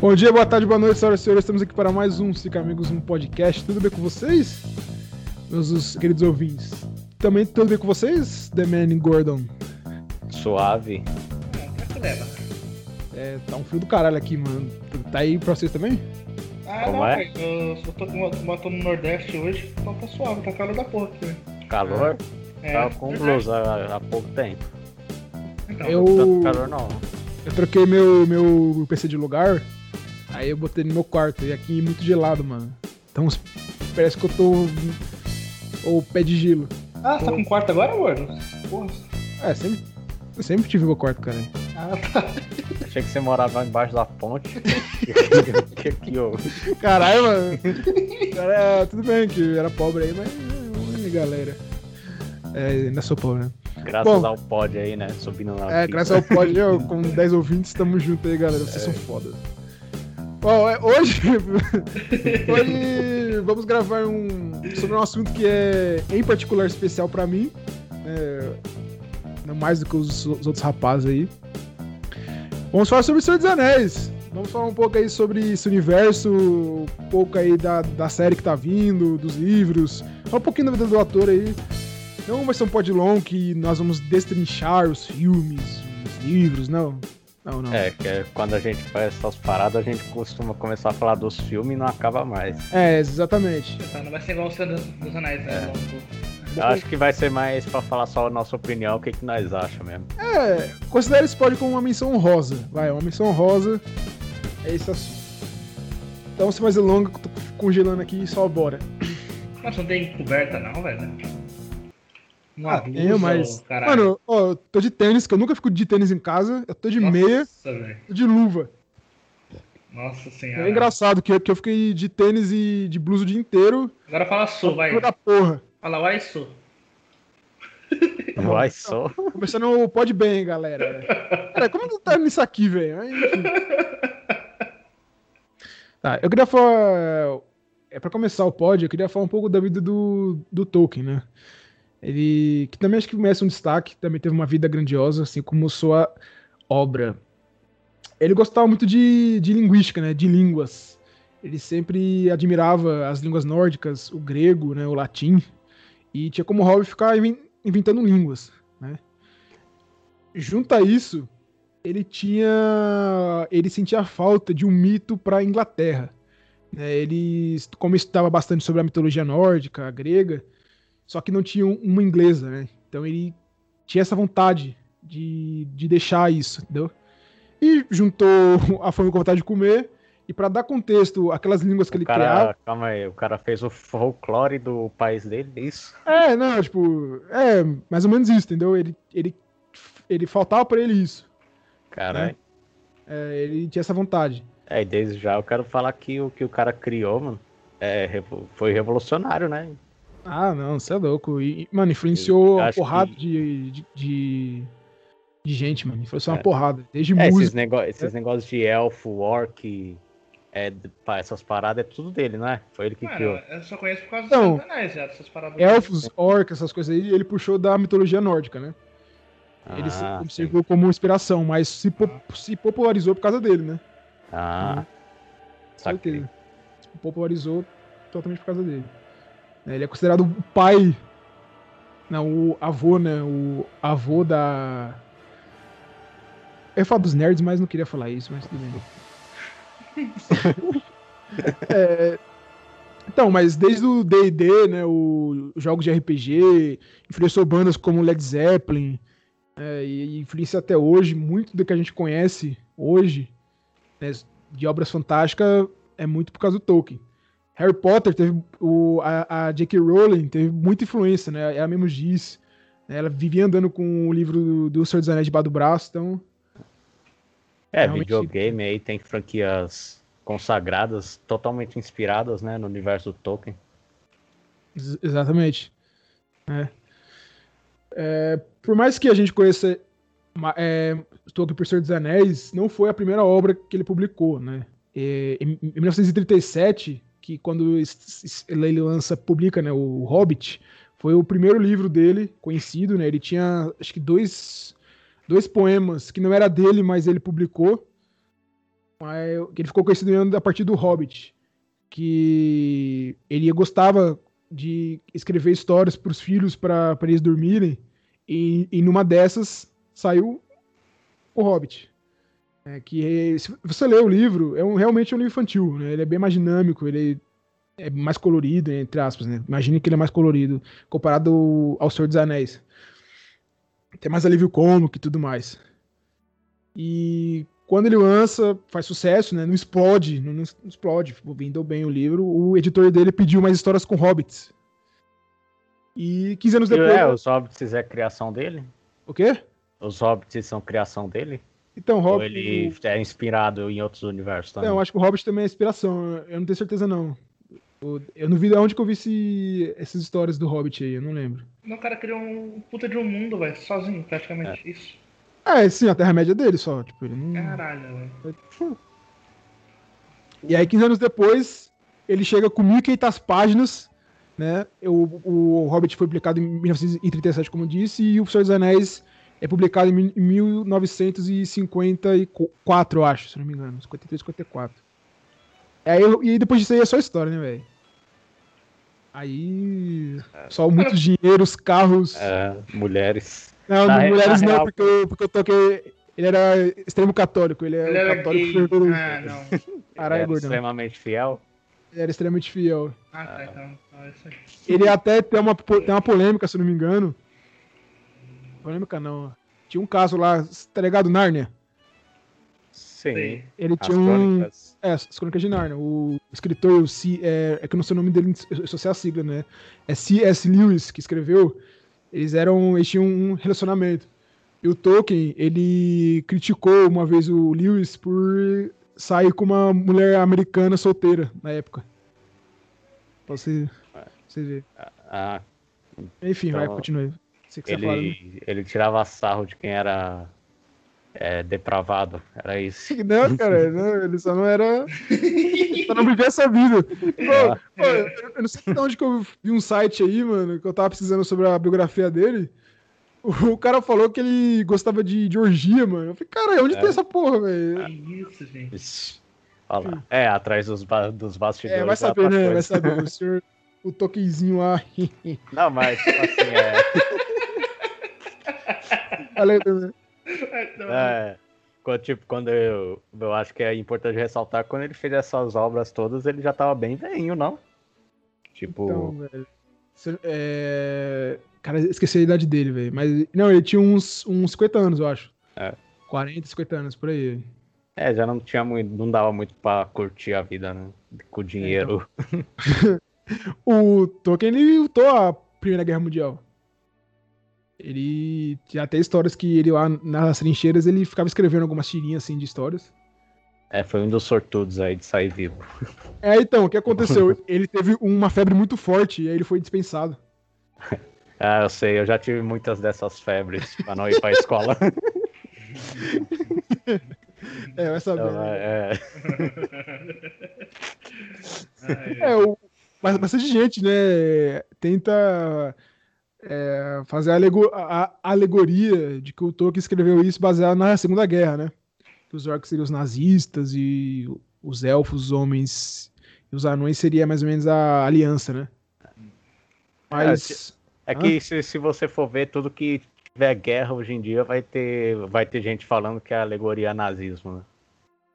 Bom dia, boa tarde, boa noite, senhoras e senhores. Estamos aqui para mais um Cica Amigos, um podcast. Tudo bem com vocês? Meus queridos ouvintes. Também tudo bem com vocês, The Man Gordon? Suave. É, tá um frio do caralho aqui, mano. Tá aí pra vocês também? Ah, Como não, é? Eu só tô, eu tô no Nordeste hoje, então tá suave, tá calor da porra aqui. Calor? É, Tava com verdade. blusa há, há pouco tempo. Então, Eu, Tanto calor não. eu troquei meu, meu PC de lugar, aí eu botei no meu quarto. E aqui é muito gelado, mano. Então parece que eu tô. Ou pé de gelo. Ah, você tá com quarto agora, gordo? Porra. É, sempre, eu sempre tive meu quarto, cara. Ah, tá. Achei que você morava embaixo da ponte. que que eu... Caralho, mano. Cara, tudo bem que era pobre aí, mas. é, galera. É, ainda sou pobre, né? Graças Bom. ao pod aí, né? Subindo na É, graças ao pod, eu, com 10 ouvintes, tamo junto aí, galera. Vocês são fodas. Bom, é, hoje, hoje vamos gravar um sobre um assunto que é em particular especial pra mim, é, mais do que os, os outros rapazes aí. Vamos falar sobre o Senhor dos Anéis. Vamos falar um pouco aí sobre esse universo, um pouco aí da, da série que tá vindo, dos livros, um pouquinho da vida do ator aí. Não vai ser um pod long que nós vamos destrinchar os filmes, os livros, não. Não, não. É, que é quando a gente faz essas paradas, a gente costuma começar a falar dos filmes e não acaba mais. É, exatamente. Tá, não vai ser igual o Senhor dos, dos Anéis, né? Eu acho que vai ser mais pra falar só a nossa opinião, o que, que nós achamos mesmo. É, considere esse pod como uma menção honrosa. Vai, uma menção honrosa é esse assunto. Então, sem mais eu tô congelando aqui, só bora. Nossa, não tem coberta não, velho. Uma Ah, blusa, eu, mas. caralho. Mano, ó, eu tô de tênis, que eu nunca fico de tênis em casa. Eu tô de Nossa, meia velho. e de luva. Nossa senhora. É engraçado que eu, que eu fiquei de tênis e de blusa o dia inteiro. Agora fala su, vai. Da porra. Fala uai su. Vai só. Começando o pod bem, galera. Cara, como que tá nisso aqui, velho? Tá, eu queria falar. É pra começar o pod, eu queria falar um pouco da vida do, do Tolkien, né? Ele. Que também acho que merece um destaque, também teve uma vida grandiosa, assim como sua obra. Ele gostava muito de, de linguística, né? De línguas. Ele sempre admirava as línguas nórdicas, o grego, né? O latim. E tinha como hobby ficar inven- inventando línguas, né? Junto a isso, ele tinha, ele sentia falta de um mito para a Inglaterra. né? Ele, como estudava bastante sobre a mitologia nórdica, a grega, só que não tinha um- uma inglesa, né? Então ele tinha essa vontade de, de deixar isso, entendeu? E juntou a fome com vontade de comer. E para dar contexto, aquelas línguas que ele O cara, criava. calma aí, o cara fez o folclore do país dele, é isso? É, não, tipo, é mais ou menos isso, entendeu? Ele, ele, ele faltava pra ele isso. Caralho. É, ele tinha essa vontade. É, e desde já eu quero falar que o que o cara criou, mano, é, foi revolucionário, né? Ah, não, você é louco. E, mano, influenciou uma porrada que- de, de, de, de gente, mano. Influenciou uma É. porrada. Desde É, esses, música. nego esses negócios de elfo, orc, é, pá, essas paradas é tudo dele, né? Foi ele que Mano, criou. eu só conheço por causa Então, dos Anéis, já, dessas paradas. Elfos, orcs, essas coisas aí, ele puxou da mitologia nórdica, né? Ele se- Ah, serviu como inspiração, mas se, po- se popularizou por causa dele, né? Ah, saquei. certeza. Se popularizou totalmente por causa dele. É, Ele é considerado o pai. Não, o avô, né? O avô da. Eu ia falar dos nerds, mas não queria falar isso, mas tudo bem. É, então, mas desde o D&D, né, o os jogos de RPG, influenciou bandas como Led Zeppelin, é, e e influencia até hoje, muito do que a gente conhece hoje, né, de obras fantásticas, é muito por causa do Tolkien. Harry Potter teve, o, a, a J.K. Rowling teve muita influência, né, ela mesmo diz, né, ela vivia andando com o livro do, do Senhor dos Anéis debaixo do braço, então... É, Realmente- videogame aí tem franquias consagradas, totalmente inspiradas, né, no universo do Tolkien. Ex- Exatamente. É. É, por mais que a gente conheça é, Tolkien por Senhor dos Anéis, não foi a primeira obra que ele publicou, né? É, em 1937, que quando ele lança, publica né, o Hobbit, foi o primeiro livro dele conhecido, né? Ele tinha, acho que dois, dois poemas que não era dele, mas ele publicou. Que ele ficou conhecido a partir do Hobbit. Que ele gostava de escrever histórias para os filhos para eles dormirem. E, e numa dessas saiu o Hobbit. É, que se você lê o livro, é um, realmente é um livro infantil, né? Ele é bem mais dinâmico, ele é mais colorido, entre aspas, né? Imagine que ele é mais colorido comparado ao Senhor dos Anéis. Tem mais alívio cômico e tudo mais. E quando ele lança, faz sucesso, né? Não explode, não, não explode, vendeu bem o livro. O editor dele pediu mais histórias com hobbits. E 15 anos depois. É, os hobbits é criação dele? O quê? Os hobbits são criação dele? Então, Hobbit. Ou ele é inspirado em outros universos também? Não, eu acho que o Hobbit também é inspiração. Eu não tenho certeza, não. Eu não vi de onde que eu vi esse, essas histórias do Hobbit aí, eu não lembro. Não, o cara criou um puta de um mundo, velho, sozinho, praticamente. É. Isso. É, sim, a Terra-média dele só. Tipo, ele não... Caralho, velho. E aí, 15 anos depois, ele chega com 1.500 páginas, né? O, o Hobbit foi publicado em 1937, como eu disse, e o Senhor dos Anéis é publicado em 1954, eu acho, se não me engano. 53, 54. Aí, e depois disso aí é só história, né, velho? Aí. Só muitos dinheiros, carros. É, mulheres. Não, na mulheres não, real... porque, eu, porque eu toquei. Ele era extremo católico, ele, é ele era católico fervoroso. Ah, não. Caralho, ele era extremamente fiel. Ele era extremamente fiel. Ah, tá, então. então é ele até tem uma, tem uma polêmica, se não me engano. Polêmica não. Tinha um caso lá, tá ligado? Nárnia? Sim. Ele tinha as um. Crônicas. É, as crônicas de Nárnia. O escritor, o C, é, é que eu não sei o nome dele, eu só sei a sigla, né? É C.S. Lewis que escreveu. Eles eram. Eles tinham um relacionamento. E o Tolkien, ele criticou uma vez o Lewis por sair com uma mulher americana solteira na época. Pra você, você ver. Ah, Enfim, então, vai, continue. Ele, fala, né? ele tirava sarro de quem era é, depravado. Era isso. Não, cara, não, ele só não era. só não vivia essa vida. Pô, pô, eu não sei de onde que eu vi um site aí, mano, que eu tava precisando sobre a biografia dele. O cara falou que ele gostava de, de orgia, mano. Eu falei, cara, onde é. tem essa porra, velho? Que isso, gente. Olha lá. É, atrás dos, ba dos bastidores. É, vai saber, né? Vai saber. O senhor, o toquezinho lá. Não, mas, tipo assim, é. Valeu também. É, quando, tipo, quando eu, eu acho que é importante ressaltar, quando ele fez essas obras todas, ele já tava bem velhinho, não? Tipo. Então, velho. É... Cara, esqueci a idade dele, velho. Mas. Não, ele tinha uns, uns 50 anos, eu acho. É. 40, 50 anos, por aí. É, já não tinha muito. Não dava muito pra curtir a vida, né? Com o dinheiro. É, então... o Tolkien, ele lutou a Primeira Guerra Mundial. Ele tinha até histórias que ele lá nas trincheiras ele ficava escrevendo algumas tirinhas assim de histórias. É, foi um dos sortudos aí de sair vivo. É, então, o que aconteceu? ele teve uma febre muito forte e aí ele foi dispensado. Ah, eu sei, eu já tive muitas dessas febres pra não ir pra escola. é, vai saber. Então, né? é, é o, mas bastante gente, né, tenta é, fazer a, alegor a, alegoria de que o Tolkien escreveu isso baseado na Segunda Guerra, né? Que os orcs seriam os nazistas e os elfos, os homens e os anões seria mais ou menos a aliança, né? Mas... É, é que se, se você for ver tudo que tiver guerra hoje em dia, vai ter, vai ter gente falando que é alegoria a nazismo, né?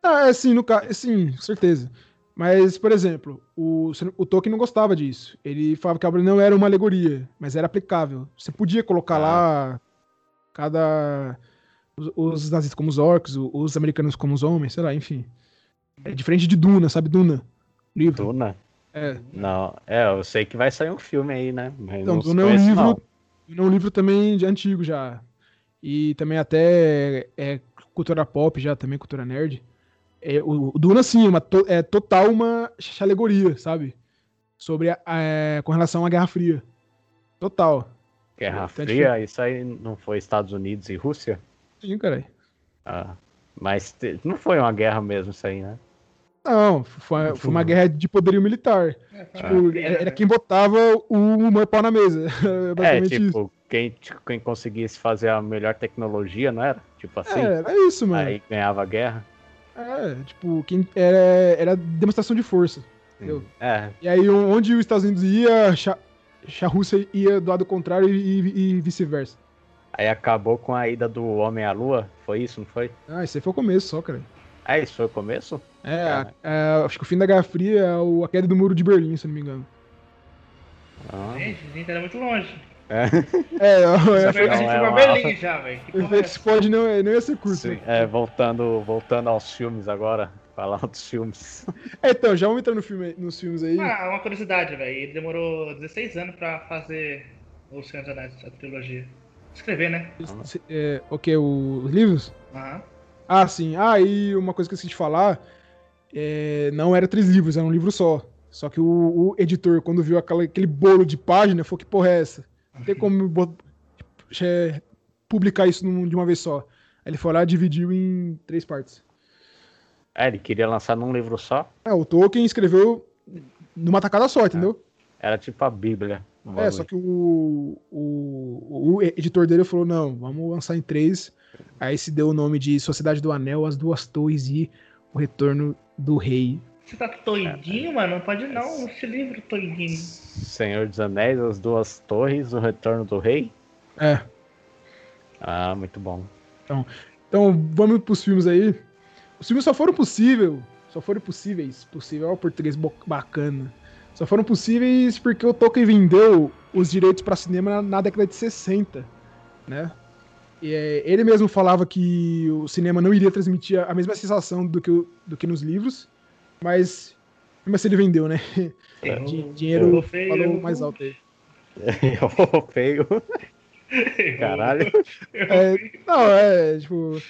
Ah, é sim, no caso, sim, certeza. Mas, por exemplo, o, o Tolkien não gostava disso. Ele falava que a obra não era uma alegoria, mas era aplicável. Você podia colocar ah. lá cada. Os, os nazistas como os orcs, os americanos como os homens, sei lá, enfim. É diferente de Duna, sabe? Duna. Livro. Duna? É. Não, é, eu sei que vai sair um filme aí, né? Mas então, Duna é um livro. Duna é um livro também de antigo já. E também até é cultura pop já, também cultura nerd. É, o, o Duna, sim, é uma, é total uma alegoria, sabe? Sobre a, é, com relação à Guerra Fria. Total. Guerra Fria? Isso aí não foi Estados Unidos e Rússia? Sim, cara. Ah, mas te, não foi uma guerra mesmo isso aí, né? Não, foi, foi uma guerra de poderio militar. É, tipo, era, quem botava o humor pau na mesa. é, tipo, quem, quem conseguisse fazer a melhor tecnologia, não era? Tipo assim. É, era isso, mano. Aí ganhava a guerra. É, tipo, quem era, era demonstração de força. Entendeu? É. E aí, onde os Estados Unidos ia, a Rússia ia do lado contrário e, e vice-versa. Aí acabou com a ida do Homem à Lua, foi isso, não foi? Ah, isso aí foi o começo só, cara. Ah, isso foi o começo? É, a, a, acho que o fim da Guerra Fria é a queda do Muro de Berlim, se não me engano. Ah. Gente, a gente era muito longe. É, é, é, foi não, é uma... Já, velho. O efeito Spod não, não ia ser curto. Sim, é, voltando, voltando aos filmes agora. Falar dos filmes. É, então, já vamos entrar no filme, nos filmes aí. Ah, uma curiosidade, velho. Ele demorou 16 anos pra fazer O Senhor dos Anéis, a trilogia. Escrever, né? É, o que? Os livros? Aham. Ah, sim. Ah, e uma coisa que eu esqueci de falar. É, não era três livros, era um livro só. Só que o, o editor, quando viu aquela, aquele bolo de página, falou: que porra é essa? Não tem como é, publicar isso num, de uma vez só. Aí ele foi lá e dividiu em três partes. É, ele queria lançar num livro só? É, o Tolkien escreveu numa tacada só, entendeu? É. Era tipo a Bíblia. É, só que o, o, o, editor dele falou: não, vamos lançar em três. Aí se deu o nome de Sociedade do Anel, As Duas Torres e O Retorno do Rei. Você tá doidinho, é, mano? Não pode não, esse livro doidinho. Senhor dos Anéis, As Duas Torres, O Retorno do Rei? É. Ah, muito bom. Então, então vamos pros filmes aí. Os filmes só foram possíveis, só foram possíveis, possível, é o português bacana. Só foram possíveis porque o Tolkien vendeu os direitos para cinema na, na, década de 60, né? E, é, ele mesmo falava que o cinema não iria transmitir a mesma sensação do que, do que nos livros, mas mas assim ele vendeu, né? É, dinheiro feio, falou mais alto aí. Eu feio. Caralho. É, não, é, tipo,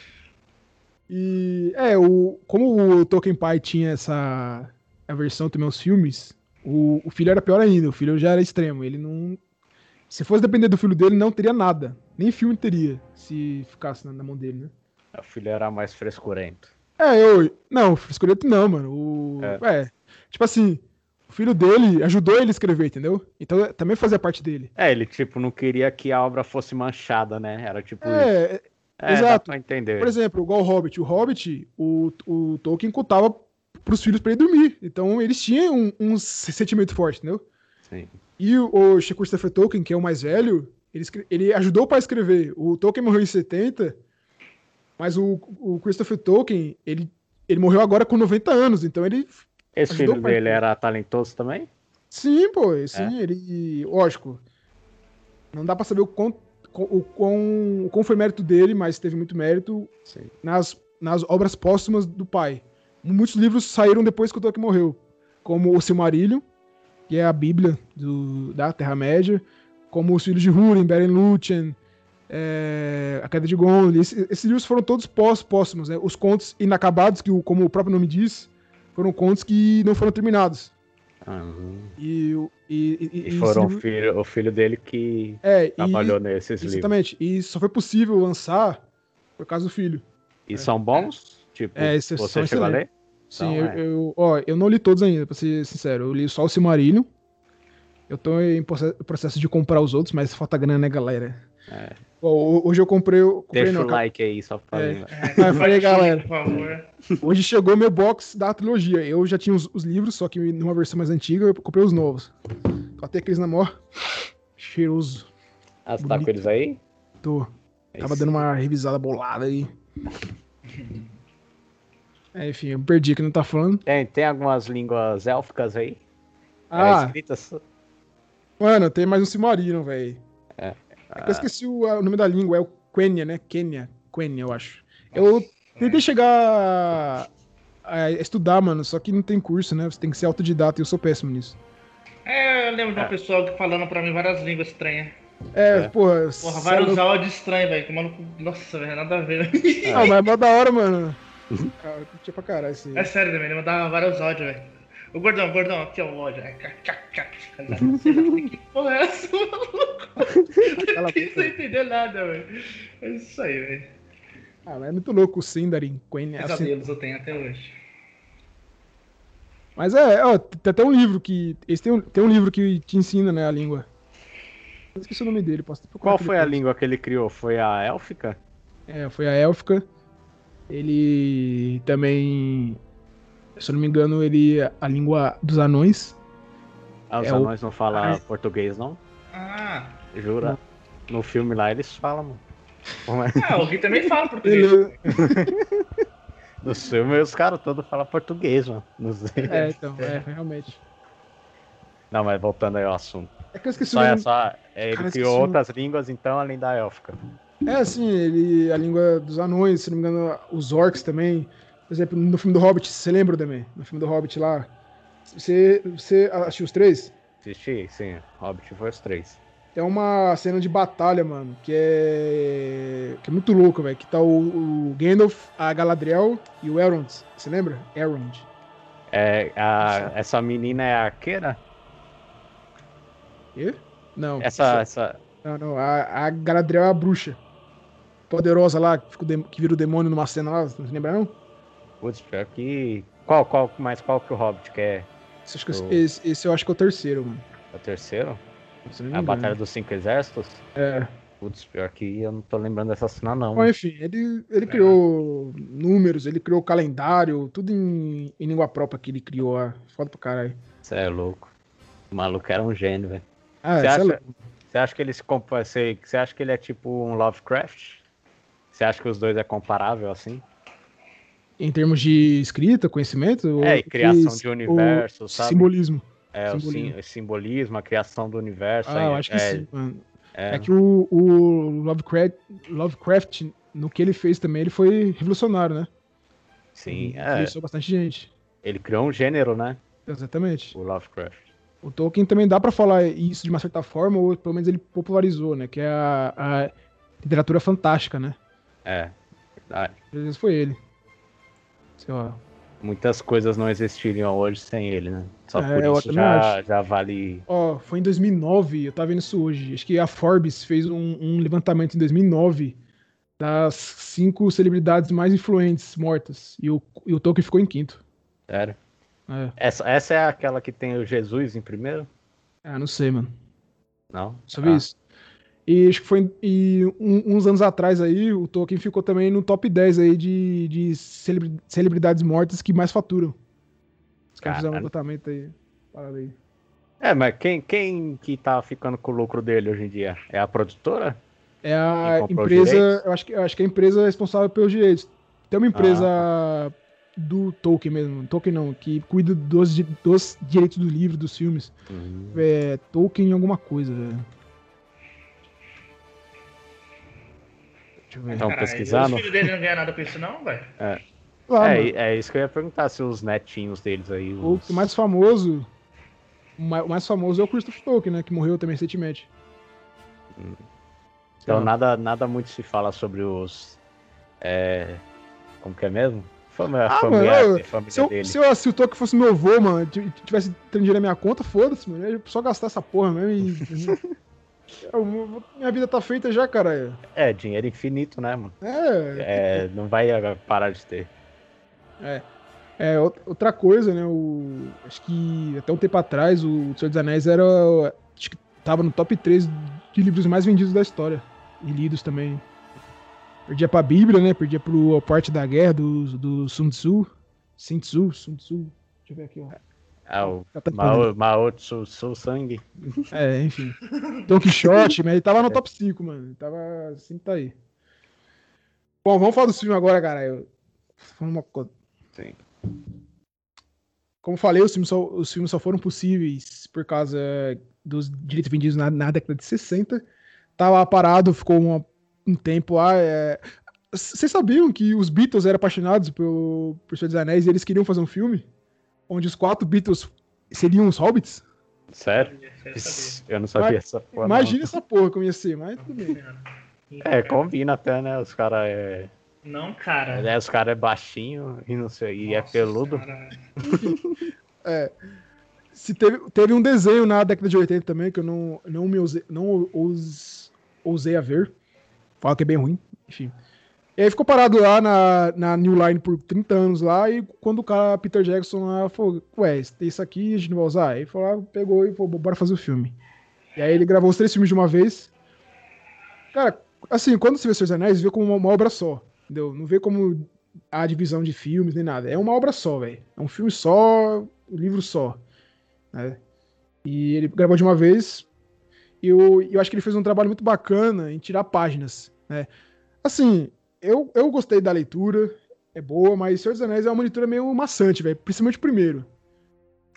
e é, o, como o Tolkien pai tinha essa a versão também aos filmes, o, o filho era pior ainda, o filho já era extremo, ele não se fosse depender do filho dele, não teria nada. Nem filme teria, se ficasse na, na mão dele, né? O filho era mais frescurento. É, eu. Não, frescurento não, mano. O, é. é. Tipo assim, o filho dele ajudou ele a escrever, entendeu? Então também fazia parte dele. É, ele, tipo, não queria que a obra fosse manchada, né? Era tipo. É, isso. É, Exato. entender. Por exemplo, igual o Hobbit. O Hobbit, o, o Tolkien contava pros filhos para ele dormir. Então eles tinham um, um, sentimento forte, entendeu? Sim. E o, o Christopher Tolkien, que é o mais velho, ele, ele ajudou o pai a escrever. O Tolkien morreu em 70, mas o, o Christopher Tolkien, ele, ele morreu agora com 90 anos, então ele. Esse filho dele era talentoso também? Sim, pô, sim, é. ele. Lógico. Não dá pra saber o quanto o quão, o quão foi mérito dele, mas teve muito mérito nas, nas obras póstumas do pai. Muitos livros saíram depois que o Tolkien morreu, como o Silmarillion, que é a Bíblia do, da Terra-média, como Os Filhos de Húrin, Beren Lúthien, é, A Queda de Gondor. Esses, esses, livros foram todos pós póstumos, né? Os contos inacabados, que, como o próprio nome diz, foram contos que não foram terminados. Uhum. E, e, e, e foram livro... filho, o filho dele que é, trabalhou nesses exatamente. livros. Exatamente. E só foi possível lançar por causa do filho. E é. são bons? Tipo, é, você chegou a ler? Sim, então, eu, é. eu, ó, eu não li todos ainda, pra ser sincero. Eu li só o Silmarillion. Eu tô em processo de comprar os outros, mas falta grana, né, galera? É. hoje eu comprei. Eu comprei Deixa não, o like aí, só pra é. é. falei, galera. Por favor. Hoje chegou meu box da trilogia. Eu já tinha os, os, livros, só que numa versão mais antiga eu comprei os novos. Até aqueles na maior. Cheiroso. Ah, você tá com eles aí? Tô. É Tava dando uma revisada bolada aí. É, enfim, eu perdi que não tá falando. Tem, tem algumas línguas élficas aí? Ah. É, escritas... Mano, tem mais um Silmarillion, velho. É. Ah. Eu esqueci o, o, nome da língua, é o Quenya, né? Quenya. Quenya, eu acho. Eu tentei chegar a estudar, mano, só que não tem curso, né? Você tem que ser autodidata e eu sou péssimo nisso. É, eu lembro de uma é. pessoa falando pra mim várias línguas estranhas. É, é. porra. Porra, vários áudios estranhos, velho. Nossa, velho, nada a ver. Não, mas é mó da hora, mano. Cara, eu curti pra caralho esse. É sério também, ele mandava vários áudios, velho. O gordão, gordão, aqui é o ódio. Que porra é essa, maluco? Não sem entender nada, velho. É isso aí, velho. Ah, mas é muito louco o Sindarin, Queen. Pesadelos assim... eu tenho até hoje. Mas é, ó, tem até um livro que. Esse tem um, tem um livro que te ensina, né, a língua. Eu esqueci o nome dele, posso Qual foi a língua que ele criou? Foi a élfica? É, foi a élfica. Ele também, se eu não me engano, ele a língua dos anões. Ah, os É o- anões não falam Ah. português, não? Ah, Jura? No filme lá eles falam, mano. Como é? ah, o Gui também fala português. Ele, No filme os caras todos falam português, mano. É, então, é, realmente. Não, mas voltando aí ao assunto. É que eu esqueci Só o é nome. só. é, ele Cara, criou o- outras línguas, então, além da élfica. É, assim, ele, a língua dos anões, se não me engano, os orcs também. Por exemplo, no filme do Hobbit, você lembra também? No filme do Hobbit lá. Você, você assistiu os três? Assisti, sim. Hobbit foi os três. Tem uma cena de batalha, mano, que é. que é muito louca, velho. Que tá o, o Gandalf, a Galadriel e o Elrond. Você lembra? Elrond. É, a- essa menina é a arqueira? E? Não. Essa, essa. Não, não. A, a Galadriel é a bruxa. Poderosa lá, que, que vira o demônio numa cena lá. Não se lembra, não? Putz, pior que. Qual, qual, mas qual que o Hobbit que é? Esse, acho que- O- esse, esse eu acho que é o terceiro, mano. É o terceiro? A. Batalha dos Cinco Exércitos? É. Putz, pior que eu não tô lembrando dessa cena, não. Bom, enfim, ele, ele criou números, ele criou calendário, tudo em, em língua própria que ele criou lá. Foda pra caralho. Você é louco. O maluco era um gênio, velho. Ah, Você sei acha, você acha que ele se compa- você, você acha que ele é tipo um Lovecraft? Você acha que os dois é comparável assim? Em termos de escrita, conhecimento? É, e criação que- de universo, sabe? Simbolismo. É, o simbolismo. sim- o simbolismo, a criação do universo. Ah, aí, eu acho que é, sim, mano. É, É que o, o Lovecraft, Lovecraft, no que ele fez também, ele foi revolucionário, né? sim, Ele é, Influenciou bastante gente. ele criou um gênero, né? Exatamente. O Lovecraft. O Tolkien também dá pra falar isso de uma certa forma, ou pelo menos ele popularizou, né? Que é a, a literatura fantástica, né? É, verdade. Às vezes foi ele. Sei lá. Muitas coisas não existiriam hoje sem ele, né? Só É, por isso já, já vale. Ó, foi em 2009, eu tava vendo isso hoje. Acho que a Forbes fez um, um levantamento em 2009 das cinco celebridades mais influentes mortas. E o, e o Tolkien ficou em quinto. Sério. É. Essa, essa é aquela que tem o Jesus em primeiro? Ah, não sei, mano. Não? Só vi Ah, isso. E acho que foi e um- uns anos atrás aí, o Tolkien ficou também no top 10 aí de, de celebri- celebridades mortas que mais faturam. Os caras fizeram um levantamento aí. Parada aí. É, mas quem, quem que tá ficando com o lucro dele hoje em dia? É a produtora? É a empresa, eu acho, que, eu acho que é a empresa responsável pelos direitos. Tem uma empresa Ah. do Tolkien mesmo, Tolkien não, que cuida dos, dos direitos do livro, dos filmes. Hum, É Tolkien alguma coisa, velho. Deixa eu ver. Então, Caralho, pesquisando? Os filhos dele não ganham nada com isso, não, velho? É, mano, é isso que eu ia perguntar, se os netinhos deles aí. o Os... mais famoso, o ma- o mais famoso é o Christopher Tolkien, né, que morreu também recentemente. Hum. Então nada, nada muito se fala sobre os. É... Como que é mesmo? Família, Ah, familiar, mano, família Se, eu, dele. se, eu, se o Tolkien fosse meu avô, mano, tivesse tendo dinheiro na minha conta, foda-se, mano. Eu só gastar essa porra mesmo e. Eu- minha vida tá feita já, caralho. É, dinheiro infinito, né, mano? É, É, não vai agora parar de ter. é. É, out- outra coisa, né? O, acho que até um tempo atrás o Senhor dos Anéis era. Acho que tava no top 3 de livros mais vendidos da história. E lidos também. Perdia pra Bíblia, né? Perdia pro A Parte da Guerra do, do Sun Tzu. Sun Tzu, Sun Tzu. Deixa eu ver aqui, ó. É o tá. Mao, Mao Tzu, Tzu Sangue. É, enfim. Don Quixote, mas ele tava no top 5, mano. Ele tava. Sempre tá aí. Bom, vamos falar do filme agora, cara. Eu... Uma coisa. Sim. Como falei, os filmes, só, os filmes só foram possíveis por causa dos direitos vendidos na, na década de 60. Tava parado, ficou uma- um tempo lá. é. Vocês sabiam que os Beatles eram apaixonados por, por Senhor dos Anéis e eles queriam fazer um filme? Onde os quatro Beatles seriam os hobbits? Sério? Eu não sabia essa porra. Imagina essa porra como ia ser, mas tudo bem. não. É, combina até, né? Os caras é. Não, cara. é, os caras é baixinho e não sei. E é peludo. Senhora. Se teve, teve um desenho na década de 80 também que eu não, não me ousei, não ous- ousei a ver. Fala que é bem ruim, enfim. E aí ficou parado lá na, na New Line por 30 anos lá, e quando o cara, Peter Jackson, lá, falou, ué, isso aqui a gente não vai usar? Aí falou, ah, pegou e falou, bora fazer o filme. E aí ele gravou os três filmes de uma vez. Cara, assim, quando você vê Seus Anéis, vê como uma, uma obra só, entendeu? Não vê como a divisão de filmes nem nada. É uma obra só, velho. É um filme só, um livro só. Né? E ele gravou de uma vez. E eu, eu acho que ele fez um trabalho muito bacana em tirar páginas. Né? Assim, eu, eu gostei da leitura, é boa, mas Senhor dos Anéis é uma leitura meio maçante, velho. Principalmente o primeiro.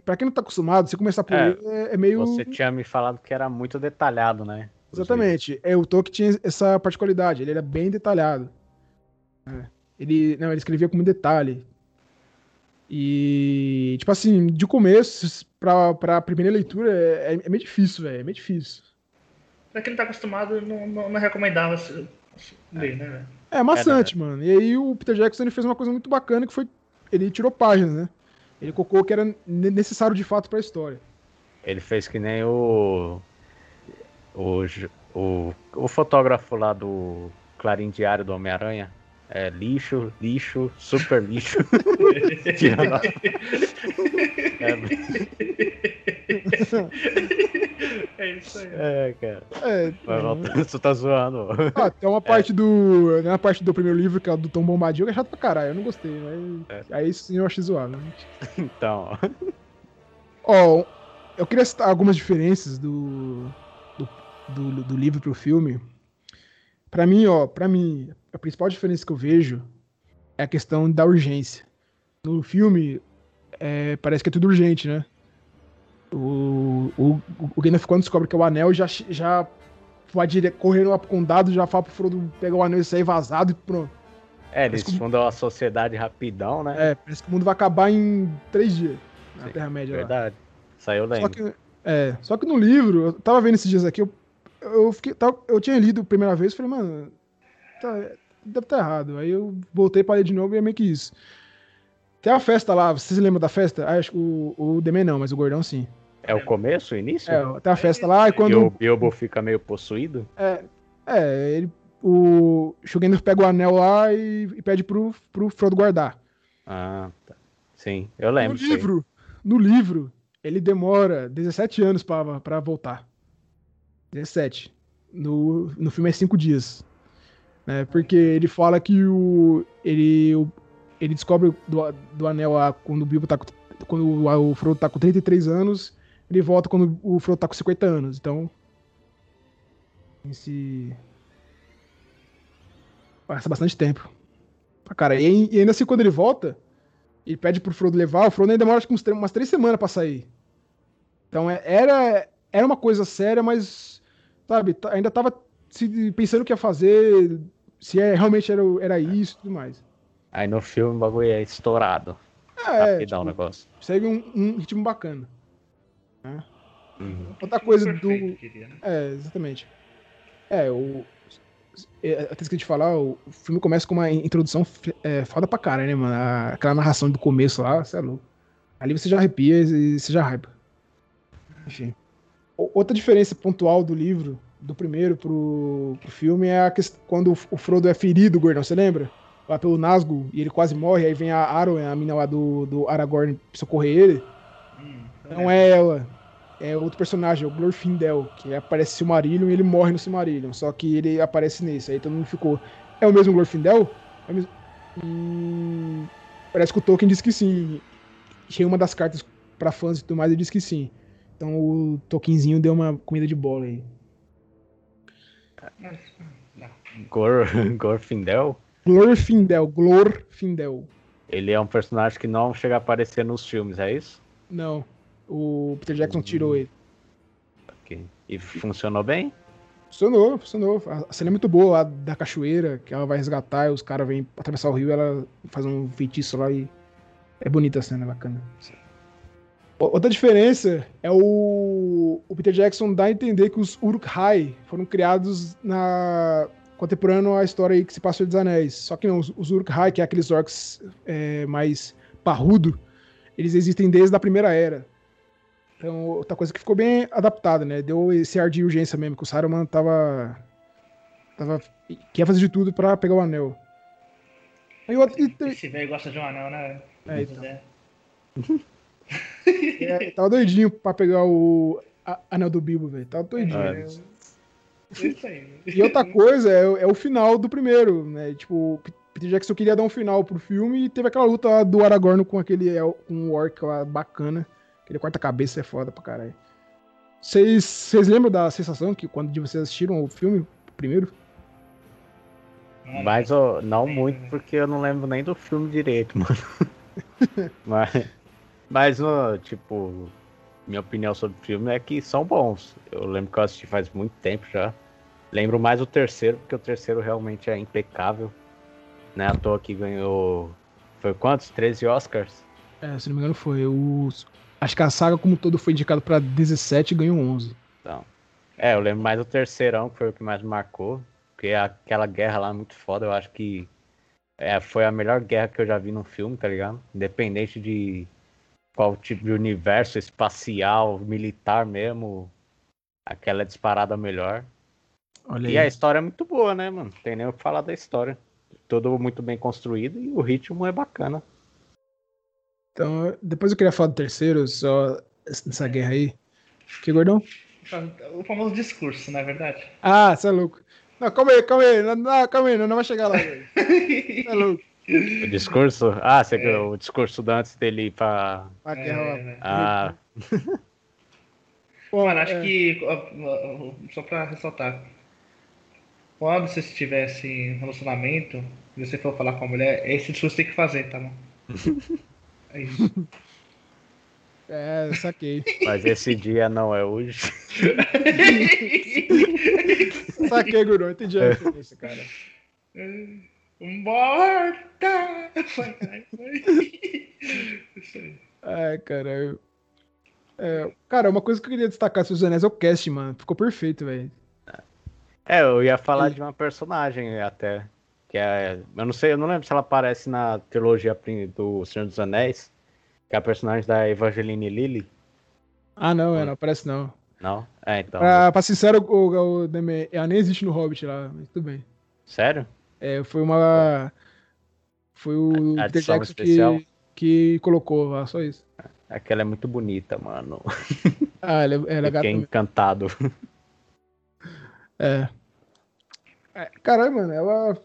Pra quem não tá acostumado, você começar por é, ele é, é, meio. Você tinha me falado que era muito detalhado, né? Exatamente. É, o Tolkien tinha essa particularidade, ele era bem detalhado. É. Ele, não, ele escrevia com muito detalhe. E, tipo assim, de começo, pra, pra primeira leitura, é, é meio difícil, velho. É meio difícil. Pra quem não tá acostumado, não, não, não recomendava ler, né, velho? É maçante, é, mano. E aí o Peter Jackson ele fez uma coisa muito bacana que foi. Ele tirou páginas, né? Ele colocou o que era necessário de fato para a história. Ele fez que nem o, o. O, o fotógrafo lá do Clarim Diário do Homem-Aranha. É lixo, lixo, super lixo. é... é isso aí. É, cara. É, Vai voltando, tu tá zoando. Ah, tem uma parte é. do. Na parte do primeiro livro, que é do Tom Bombadil, que é chato pra caralho. Eu não gostei, mas. É. Aí sim eu achei zoado. Né? Então. Ó, eu queria citar algumas diferenças do, do, do, do livro pro filme. Pra mim, ó, pra mim, a principal diferença que eu vejo é a questão da urgência. No filme, é, parece que é tudo urgente, né? O, o, o Gandalf, quando descobre que é o anel, já, já vai dire... correndo lá pro condado, já fala pro Frodo pegar o anel e sair vazado e pronto. É, eles que... fundam a sociedade rapidão, né? É, parece que o mundo vai acabar em três dias na Terra-média. Verdade. Lá. Saiu lendo. Só que, é, só que no livro, eu tava vendo esses dias aqui, eu, eu, fiquei, eu tinha lido a primeira vez e falei, mano, tá, deve estar tá errado. Aí eu voltei para ler de novo e é meio que isso. Tem a festa lá, vocês lembram da festa? Ah, acho que o, o Demen não, mas o Gordão sim. É o começo, o início? É, tem a festa lá e quando. E o Bilbo fica meio possuído? É, é ele, o Shugender pega o anel lá e, e, pede pro, pro Frodo guardar. Ah, tá. Sim, eu lembro. No livro, no livro, ele demora 17 anos para voltar. 17. No, no filme é 5 dias. Né? Porque ele fala que o. Ele, o, ele descobre do, do anel lá quando o Bilbo tá quando o, o Frodo tá com 33 anos, ele volta quando o Frodo tá com 50 anos. Então. Esse. Passa bastante tempo. Cara, e, e ainda assim, quando ele volta, ele pede pro Frodo levar, o Frodo ainda demora acho que uns, umas três semanas pra sair. Então é, era, era uma coisa séria, mas, sabe, ainda tava se, pensando o que ia fazer, se é, realmente era, era isso e tudo mais. Aí no filme o bagulho é estourado. É, Rapidão tipo, o negócio. Segue um, um ritmo bacana. Né? Uhum. Outra coisa Perfeito, do. Queria, né? É, exatamente. É, o. É, até esqueci de falar, o filme começa com uma introdução é, foda pra cara, né, mano? Aquela narração do começo lá, você é louco. Ali você já arrepia e você já raiva. Enfim. Outra diferença pontual do livro do primeiro pro, pro filme é a questão, quando o Frodo é ferido, gordão, você lembra? Lá pelo Nazgûl, e ele quase morre, aí vem a Arwen, a mina lá do, do Aragorn, socorrer ele. Não é ela, é outro personagem, é o Glorfindel, que aparece no Silmarillion e ele morre no Silmarillion, só que ele aparece nesse, aí todo mundo ficou, é o mesmo Glorfindel? É o mesmo... Hum, parece que o Tolkien disse que sim, Cheio uma das cartas para fãs e tudo mais, ele disse que sim. Então o Tolkienzinho deu uma comida de bola aí. Gor, Gorfindel? Glorfindel, Glorfindel. Ele é um personagem que não chega a aparecer nos filmes, é isso? Não. O Peter Jackson tirou ele. Okay. E funcionou bem? Funcionou, funcionou. A cena é muito boa lá da cachoeira, que ela vai resgatar e os caras vêm atravessar o rio ela faz um feitiço lá e. É bonita a cena, é bacana. Outra diferença é o, o Peter Jackson dá a entender que os Uruk-hai foram criados na contemporâneo à história aí que se passou dos Anéis. Só que não, os, os Uruk-hai, que é aqueles orcs é, mais parrudo, eles existem desde a primeira era. Então, outra coisa que ficou bem adaptada, né? Deu esse ar de urgência mesmo, que o Saruman tava tava quer fazer de tudo para pegar o anel. Aí, outro, e, Esse velho gosta de um anel, né? É, então. É, tava doidinho pra pegar o a, anel do Bilbo, velho. Tava doidinho. É. E outra coisa é, é, o final do primeiro, né? Tipo, Peter Jackson queria dar um final pro filme e teve aquela luta lá do Aragorn com aquele el- com o orc lá bacana. Aquele quarta-cabeça é foda pra caralho. Vocês lembram da sensação que quando vocês assistiram o filme primeiro? Mas ó, não muito, porque eu não lembro nem do filme direito, mano. mas, mas, ó, tipo, minha opinião sobre o filme é que são bons. Eu lembro que eu assisti faz muito tempo já. Lembro mais o terceiro, porque o terceiro realmente é impecável. Né? À toa que ganhou. Foi quantos? 13 Oscars? É, se não me engano foi. O, acho que a saga como todo foi indicado pra 17 e ganhou 11. Então. É, eu lembro mais do terceirão, que foi o que mais marcou. Porque aquela guerra lá é muito foda. Eu acho que é, foi a melhor guerra que eu já vi num filme, tá ligado? Independente de qual tipo de universo espacial, militar mesmo. Aquela é disparada melhor. Olha E aí. a história é muito boa, né, mano? Tem nem o que falar da história. Tudo muito bem construído e o ritmo é bacana. Então, depois eu queria falar do terceiro, só nessa guerra aí. Que gordão? O famoso discurso, não é verdade? Ah, você é louco. Não, calma aí, calma aí. Não, não, calma aí, não, não vai chegar lá. Você é louco. O discurso. Ah, você o discurso da antes dele ir pra. A guerra lá. É, Ah, Bom, Mano, acho é, que, só pra ressaltar, quando você estivesse em um relacionamento e você for falar com a mulher, esse discurso tem que fazer, tá bom? É isso. é, saquei. mas esse dia não é hoje. Saquei, gordão. Entendi cara. Morta! Foi, cara. Isso aí. Ai, cara. eu- É, cara, uma coisa que eu queria destacar sobre os Anéis é o cast, mano. Ficou perfeito, velho. É, eu ia falar de uma personagem até. Que é. Eu não sei, eu não lembro se ela aparece na trilogia do Senhor dos Anéis. Que é a personagem da Evangeline Lilly. Ah, não, é, não aparece não. Não? É, então. Pra, pra ser sincero, o, o, ela nem existe no Hobbit lá, mas tudo bem. Sério? É, foi uma. Foi o A- a Peter edição Jackson especial? que, que colocou lá, só isso. Aquela é muito bonita, mano. Ah, ela, é- ela é gata Fiquei encantado. É. é. Caralho, mano, ela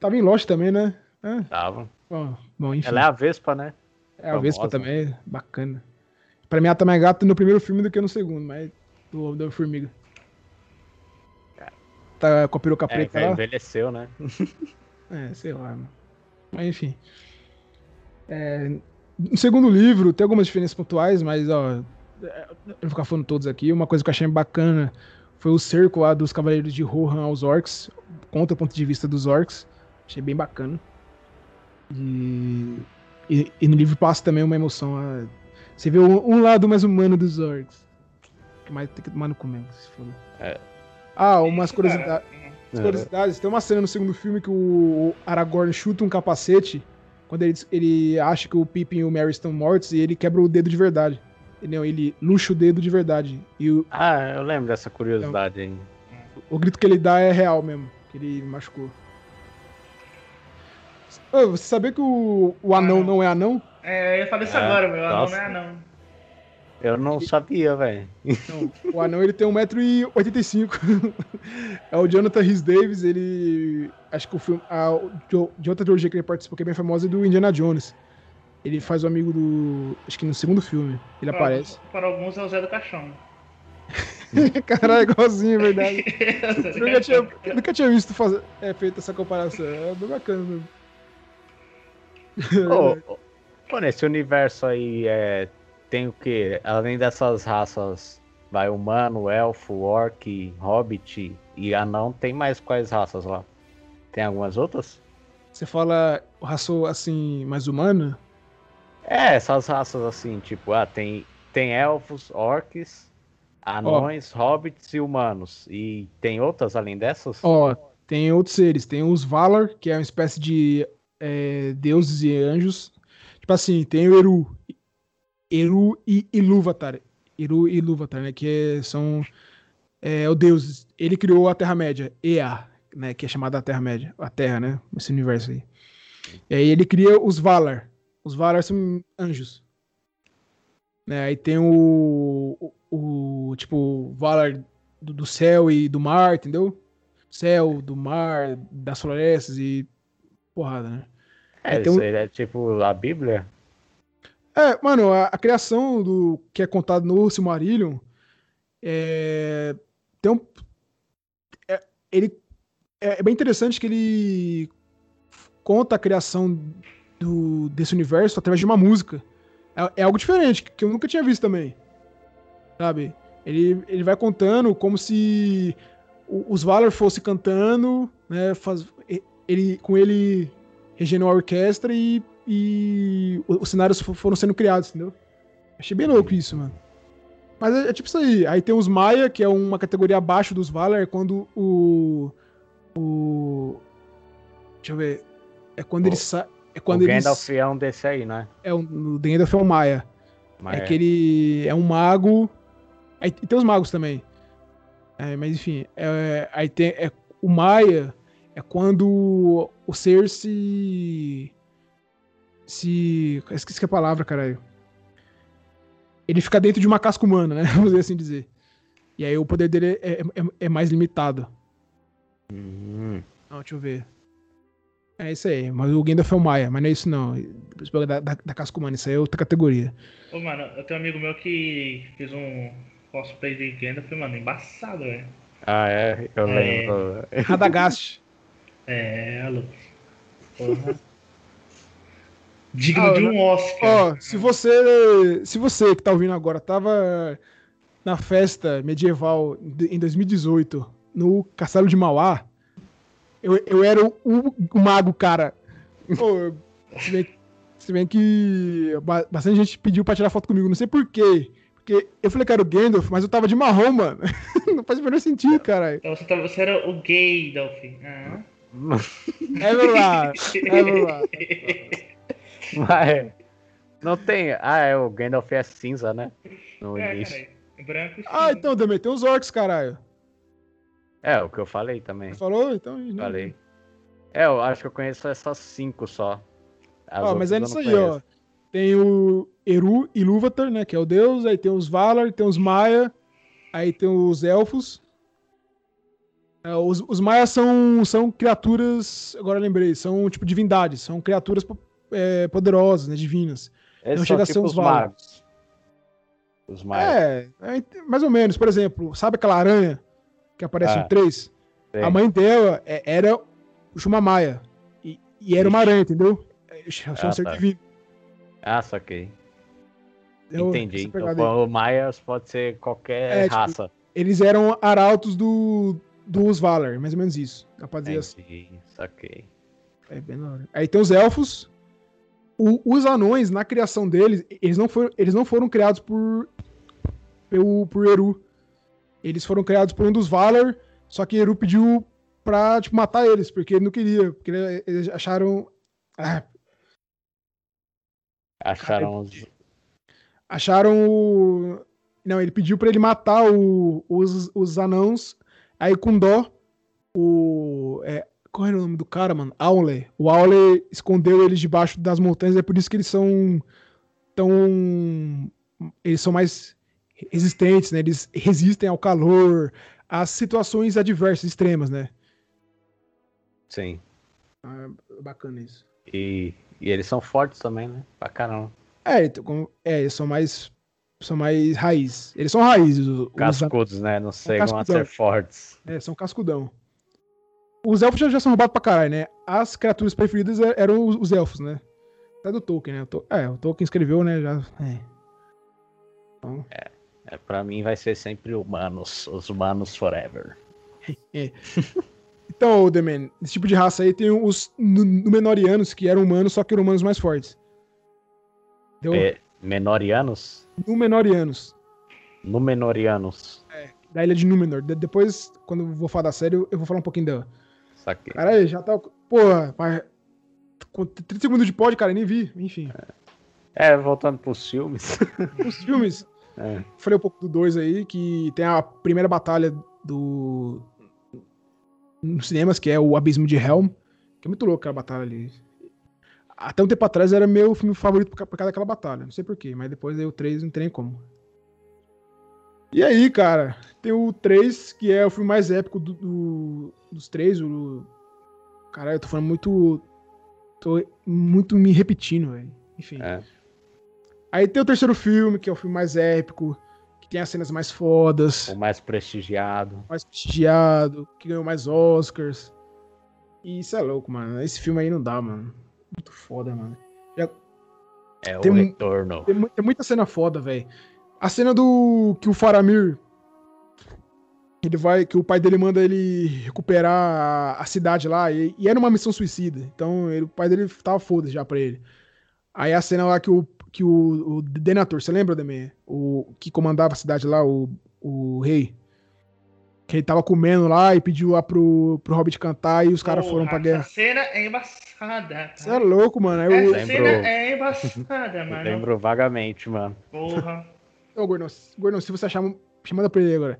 tava em Lost também, né? É, Tava. bom, bom, enfim. Ela é a Vespa, né? É a Vespa famosa. também, bacana. Pra mim ela tá mais gata no primeiro filme do que no segundo, mas do, da Formiga. Tá com a peruca É, preta já lá? envelheceu, né? É, sei lá, mano. Mas enfim. É, no segundo livro tem algumas diferenças pontuais, mas ó. é, Eu vou ficar falando todos aqui. Uma coisa que eu achei bacana foi o cerco lá dos Cavaleiros de Rohan aos Orcs, contra o ponto de vista dos Orcs. Achei bem bacana. E, e, e no livro passa também uma emoção. ah, Você vê um, um lado mais humano dos Orcs. Que mais tem que tomar no comendo, se for. É. Ah, umas curiosidades. curiosidades, tem uma cena no segundo filme que o Aragorn chuta um capacete quando ele, ele acha que o Pippin e o Merry estão mortos e ele quebra o dedo de verdade. Ele, não, ele luxa o dedo de verdade. E o, Ah, eu lembro dessa curiosidade aí. o grito que ele dá é real mesmo, que ele machucou. Ô, você sabia que o, o anão Ah, não. não é anão? É, eu ia falar isso É, agora, meu. Anão nossa. não é anão. Eu não sabia, velho. O anão ele tem 1,85m. é o Jonathan Rhys Davis, ele. Acho que o filme. A, de, outra trilogia que ele participou, que é bem famosa, é do Indiana Jones. Ele faz o amigo do. Acho que no segundo filme. Ele Para aparece. alguns- Para alguns é o Zé do Caixão. Caralho, é igualzinho, é verdade. O Eu nunca tinha, nunca tinha visto fazer, é, feito essa comparação. É bem bacana mesmo. Ô, Pô, nesse universo aí é, tem o que? Além dessas raças, vai humano, elfo, orc, hobbit e anão, tem mais quais raças lá? Tem algumas outras? Você fala o raço assim, mais humano? É, essas raças assim, tipo, ah, tem, tem elfos, orcs, anões, hobbits e humanos. E tem outras além dessas? Ó, tem outros seres. Tem os Valar, que é uma espécie de é, deuses e anjos. Tipo assim, tem o Eru. Eru e Ilúvatar. Eru e Ilúvatar, né? Que é- são é, o deus. Ele criou a Terra-média, Ea, né? Que é chamada a Terra-média. A Terra, né? Esse universo aí. E aí ele cria os Valar. Os Valar são anjos. Né? Aí tem o, o, o tipo, Valar do, do céu e do mar, entendeu? céu, do mar, das florestas e porrada, né? É, tem isso um- é tipo a Bíblia? É, mano, a, a criação do que é contado no Silmarillion é, tem um, é, ele é, é bem interessante que ele conta a criação do, desse universo através de uma música. É, é algo diferente que eu nunca tinha visto também, sabe? Ele, ele vai contando como se os Valar fossem cantando, né? Faz, ele com ele regenerou a orquestra e e o- os cenários fo- foram sendo criados, entendeu? Achei bem louco isso, mano. Mas é, é tipo isso aí. Aí tem os Maia, que é uma categoria abaixo dos Valar, é quando o. O. Deixa eu ver. É quando O- eles sa... É quando o. Gandalf é um desse aí, né? É o no The End of é um Maia. Mas É que ele é um mago. Aí e tem os magos também. É, mas enfim, é- aí tem é, o Maia é quando o ser se se esqueci que a palavra, caralho. Ele fica dentro de uma casca humana, né? Vamos assim dizer. E aí o poder dele é, é, é mais limitado. Hum, Não, deixa eu ver. É isso aí, mas o Gandalf é o Maia, mas não é isso não. Da, da, da casca humana, isso aí é outra categoria. Ô, mano, eu tenho um amigo meu que fez um cosplay de Gandalf, mano, embaçado, velho. Ah, é, eu É. lembro. Radagast. É, louco. Porra. Digno Ah, de um Oscar. Ó, se você, se você que tá ouvindo agora tava na festa medieval de- em 2018 no Castelo de Mauá, eu, eu era o, o mago, cara. Pô, se, bem, se bem que ba- bastante gente pediu pra tirar foto comigo, não sei por quê. Porque eu falei que era o Gandalf, mas eu tava de marrom, mano. Não faz o menor sentido, caralho. Então você, tá- você era o Gandalf. Ah. É verdade, é verdade. Mas não tem. Ah, é, o Gandalf é cinza, né? No É, início. cara, branco e Ah, então também tem os orcs, caralho. É, o que eu falei também. Você falou? Então. não. Falei. É, eu acho que eu conheço essas cinco só. As Ó, mas é nisso aí, ó. Tem o Eru Ilúvatar, né? Que é o deus. Aí tem os Valar, tem os Maia. Aí tem os Elfos. É, os, os Maia são, são criaturas. Agora lembrei. São tipo divindades. São criaturas é, poderosas, né? Divinas. Eles não são chega a ser tipo uns magos. Os magos. É, é, mais ou menos. Por exemplo, sabe aquela aranha que aparece Ah, no 3? Tem. A mãe dela é- era o Shumamaia. E, e era uma Ixi. aranha, entendeu? É, Ah, ser tá. divino. Ah, saquei. Eu- Entendi. Então o Maias pode ser qualquer É, tipo, raça. eles eram arautos do, dos Valar, mais ou menos isso. Dá pra dizer assim. Entendi, saquei. É bem hora. Aí tem os elfos. O- os anões, na criação deles, eles não foram, eles não foram criados por, pelo, por Eru. Eles foram criados por um dos Valar, só que Eru pediu pra tipo, matar eles, porque ele não queria. Porque ele- eles acharam. ah, Acharam os. acharam o. Não, ele pediu pra ele matar o- os, os anãos. Aí com dó, o. É, qual era o nome do cara, mano? Aule. O Aule escondeu eles debaixo das montanhas, é por isso que eles são tão. Eles são mais resistentes, né? Eles resistem ao calor, às situações adversas, extremas, né? Sim. Ah, bacana isso. E, e eles são fortes também, né? Pra caramba. É, então, é, eles são mais. São mais raiz. Eles são raízes. os- os Cascudos, né? Não a cascudão. ser fortes. É, são cascudão. Os elfos já, já são roubados pra caralho, né? As criaturas preferidas é- eram os, os elfos, né? Até do Tolkien, né? O Tol- é, o Tolkien escreveu, né? Já. É. Então, É, pra mim vai ser sempre humanos. Os humanos forever. então The Man, esse tipo de raça aí tem os Númenóreanos, que eram humanos, só que eram humanos mais fortes. Entendeu? É, menorianos? Númenóreanos, Númenorianos. da ilha de Númenor. De- depois, quando eu vou falar da série, eu vou falar um pouquinho dela. Saquei. Caralho, já tá. Porra, mas. Com 30 segundos de pod, cara, nem vi. Enfim. É, voltando pros filmes. Os filmes. É. Falei um pouco do 2 aí, que tem a primeira batalha do. Nos cinemas, que é o Abismo de Helm. Que é muito louco aquela batalha ali. Até um tempo atrás era meu filme favorito por ca- por causa daquela batalha. Não sei porquê, mas depois aí o 3 não tem como. E aí, cara, tem o 3, que é o filme mais épico do, do- dos três. O... Caralho, eu tô falando muito Tô muito me repetindo, velho. Enfim. É. Aí tem o terceiro filme, que é o filme mais épico, que tem as cenas mais fodas, O mais prestigiado. mais prestigiado, que ganhou mais Oscars. E isso é louco, mano. Esse filme aí não dá, mano. Muito foda, mano. É o Tem um- retorno. Tem, tem muita cena foda, velho. A cena do que o Faramir ele vai que o pai dele manda ele recuperar a, a cidade lá e, e era uma missão suicida. Então, ele- o pai dele tava foda já pra ele. Aí a cena lá que o que o, o Denator, você lembra também? O que comandava a cidade lá, o, o rei. Que ele tava comendo lá e pediu lá pro, pro Hobbit cantar e os caras foram pra guerra. Essa cena é embaçada. Você é louco, mano. Aí Essa o, Lembro- cena é embaçada, mano. Lembro vagamente, mano. Porra. Ô, Gordon, Gordon, se você achar, chamada pra ele agora.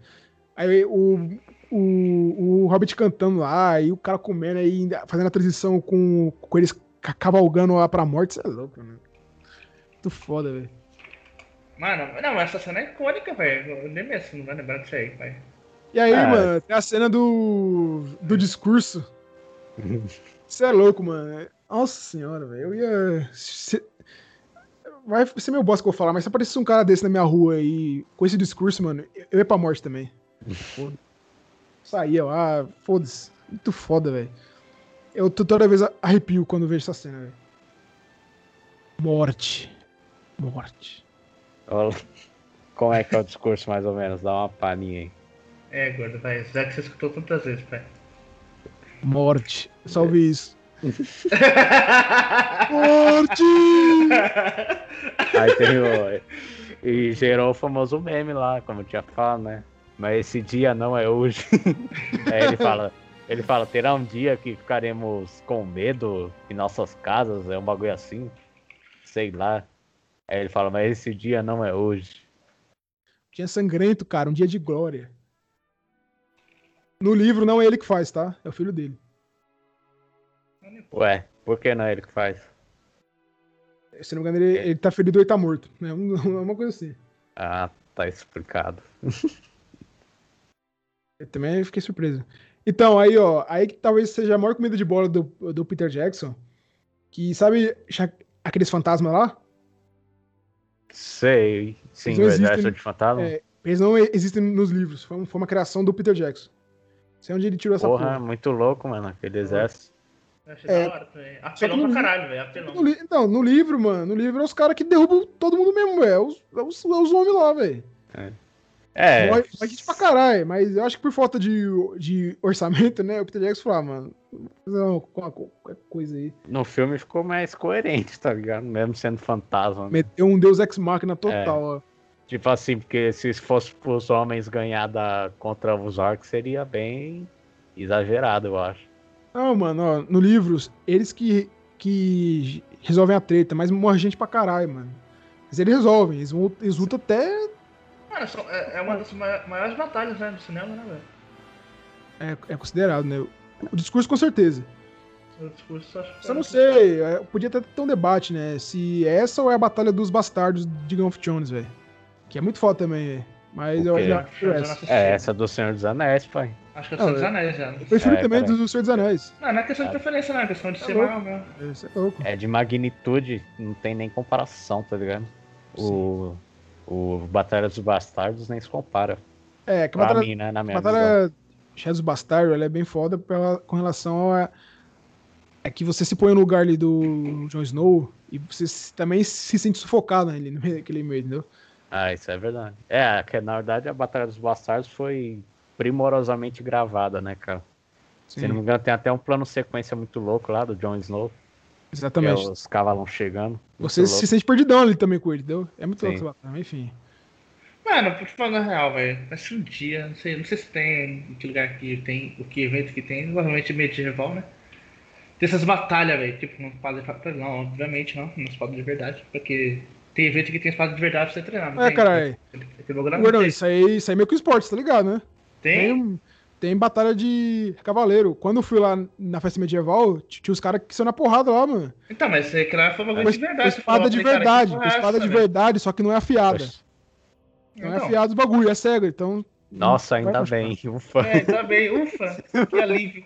Aí o, o, o Hobbit cantando lá, e o cara comendo aí, fazendo a transição com, com eles ca- cavalgando lá pra morte, você é louco, né? Muito foda, velho. Mano, não, essa cena é icônica, velho. Eu nem mesmo não vai lembrar disso aí, velho. E aí, Ah. mano, tem a cena do, do discurso. Você é louco, mano. Nossa senhora, velho. Eu ia. se- Vai ser meu boss que eu vou falar, mas se aparecesse um cara desse na minha rua aí, com esse discurso, mano, eu ia pra morte também. Saía lá, foda-se. Muito foda, velho. Eu tô- toda vez arrepio quando vejo essa cena, velho. Morte. Morte. Como é que é o discurso, mais ou menos? Dá uma palhinha aí. É, gordo, vai. Já que você escutou tantas vezes, pai. Morte. Só ouvi isso. Morte! Aí tem o. E gerou o famoso meme lá, como eu tinha falado, né? Mas esse dia não é hoje. Aí ele fala. Ele fala, terá um dia que ficaremos com medo em nossas casas, é um bagulho assim. Sei lá. Aí ele fala, mas esse dia não é hoje. Dia sangrento, cara, um dia de glória. No livro não é ele que faz, tá? É o filho dele. Ué, por que não é ele que faz? Se não me engano, ele, ele tá ferido ou ele tá morto. É um- uma coisa assim. Ah, tá explicado. Eu também fiquei surpreso. Então, aí, ó, aí que talvez seja a maior comida de bola do, do Peter Jackson. Que sabe aqueles fantasmas lá? Sei. Sim, o exército de fantasma. É, eles não existem nos livros. Foi, um- foi uma criação do Peter Jackson. Sei onde ele tirou essa Porra, porra. muito louco, mano, aquele exército. Eu achei É. da hora também. Apelão no pra caralho, velho. Apelão. No então, no livro, mano, no livro é os caras que derrubam todo mundo mesmo, velho. É os, é os, é os homens lá, velho. É. Morre morre gente pra caralho, mas eu acho que por falta de, de orçamento, né, o Peter Jackson falou, ah, mano, uma- qualquer coisa aí. No filme ficou mais coerente, tá ligado? Mesmo sendo fantasma. né? Meteu um Deus Ex Machina total, ó. Tipo assim, porque se fosse pros homens ganhar da, contra os orcs, seria bem exagerado, eu acho. Não, mano, ó, no livro, eles que, que resolvem a treta, mas morre gente pra caralho, mano. Mas eles resolvem, eles, eles lutam até. Mano, são- é é uma das mai- maiores batalhas, né, do cinema, né, velho? É, é considerado, né? O discurso, com certeza. O discurso, acho que é- não sei, é, podia até ter um debate, né? Se essa ou é a Batalha dos Bastardos de Game of Thrones, velho. Que é muito foda também, velho. Mas O eu não essa. É, essa do Senhor dos Anéis, pai. Acho que eu Não, sou dos é- anéis já. Eu prefiro É, também peraí. do Senhor dos Anéis. Não, não é questão de preferência, não. É questão de Tá ser louco. maior mesmo. Isso é louco. É de magnitude, não tem nem comparação, tá ligado? O, o Batalha dos Bastardos nem se compara. É, que a Pra Batalha, mim, né? Na minha batalha Shadows Bastardo, ela é bem foda pela, com relação a. É que você se põe no lugar ali do Jon Snow e você se- também se sente sufocado ali naquele meio, entendeu? Ah, isso é verdade. É, que na verdade a Batalha dos Bastardos foi primorosamente gravada, né, cara? Se não me engano, tem até um plano sequência muito louco lá do Jon Snow. É Exatamente. os cavalos chegando. Você louco. se sente perdidão ali também com ele, entendeu? É muito louco Sim. essa batalha, mas enfim. Mano, pra te falar na real, velho. Mas se um dia, não sei, não sei se tem em que lugar que tem, o que evento que tem, provavelmente medieval, né? Tem essas batalhas, velho. Tipo, não espada de papel, não, obviamente não, não espada de verdade. Porque tem evento que tem espada de verdade pra você treinar. Não É, tem? caralho. Lá, não isso aí, isso aí é meio que esporte, tá ligado, né? Tem? Tem, tem batalha de cavaleiro. Quando eu fui lá na festa medieval, tinha os caras que são na porrada lá, mano. Então, mas você lá foi bagulho Com de verdade. você espada de verdade, é espada de verdade, só que não é afiada. Poxa, Não é Então. afiado os bagulho, é cega, então. Nossa, ainda bem. Ufa. É, tá bem, ufa, que alívio.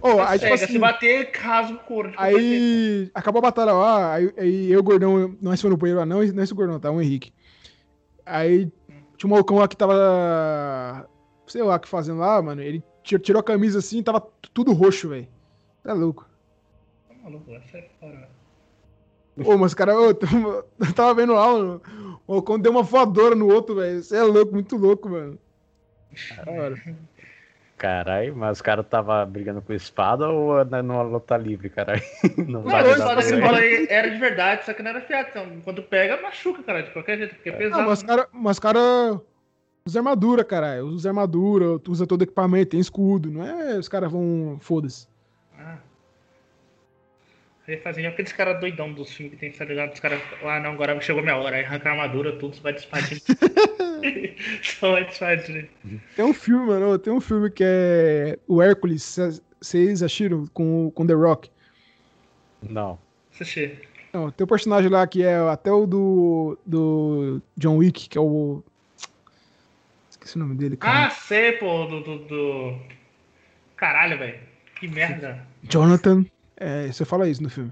Oh, aí, tipo assim, Se bater, rasga o couro. jeito. aí acabou a batalha lá, aí, aí eu, gordão, não esse foi no banheiro lá, não, não esse gordão, tá? O Henrique. Aí tinha um malucão lá que tava, sei lá, que fazendo lá, mano, ele tir- tirou a camisa assim, tava t- tudo roxo, velho. Tá louco. Tá maluco, vai sair fora. Ô, mas cara, ô, eu tava vendo lá, mano, o malucão deu uma voadora no outro, velho. Você é louco, muito louco, mano. Da hora. Caralho, mas o cara tava brigando com espada ou na- numa luta livre, caralho? Não, Não, vale a dar espada que pra você ver. falou aí era de verdade, só que não era fiado. Então, quando pega, machuca, cara, de qualquer jeito, porque é pesado. Não, mas cara, mas cara usa armadura, caralho. Usa armadura, usa todo equipamento, tem escudo. Não é os caras vão. Foda-se. Ah. Aí fazia aqueles caras doidão dos filmes que tem, tá ligado? Os caras, ah não, agora chegou minha hora. Aí arranca a armadura, tudo, você vai de espadinha. Só espadinha. Tem um filme, mano. Tem um filme que é o Hércules. cê- Vocês assistiram com, com The Rock? Não. Não, tem um personagem lá que é até o do, do John Wick, que é o. Esqueci o nome dele, cara. Ah, sei, pô, do. do, do... Caralho, velho. Que merda. Jonathan. É, você fala isso no filme.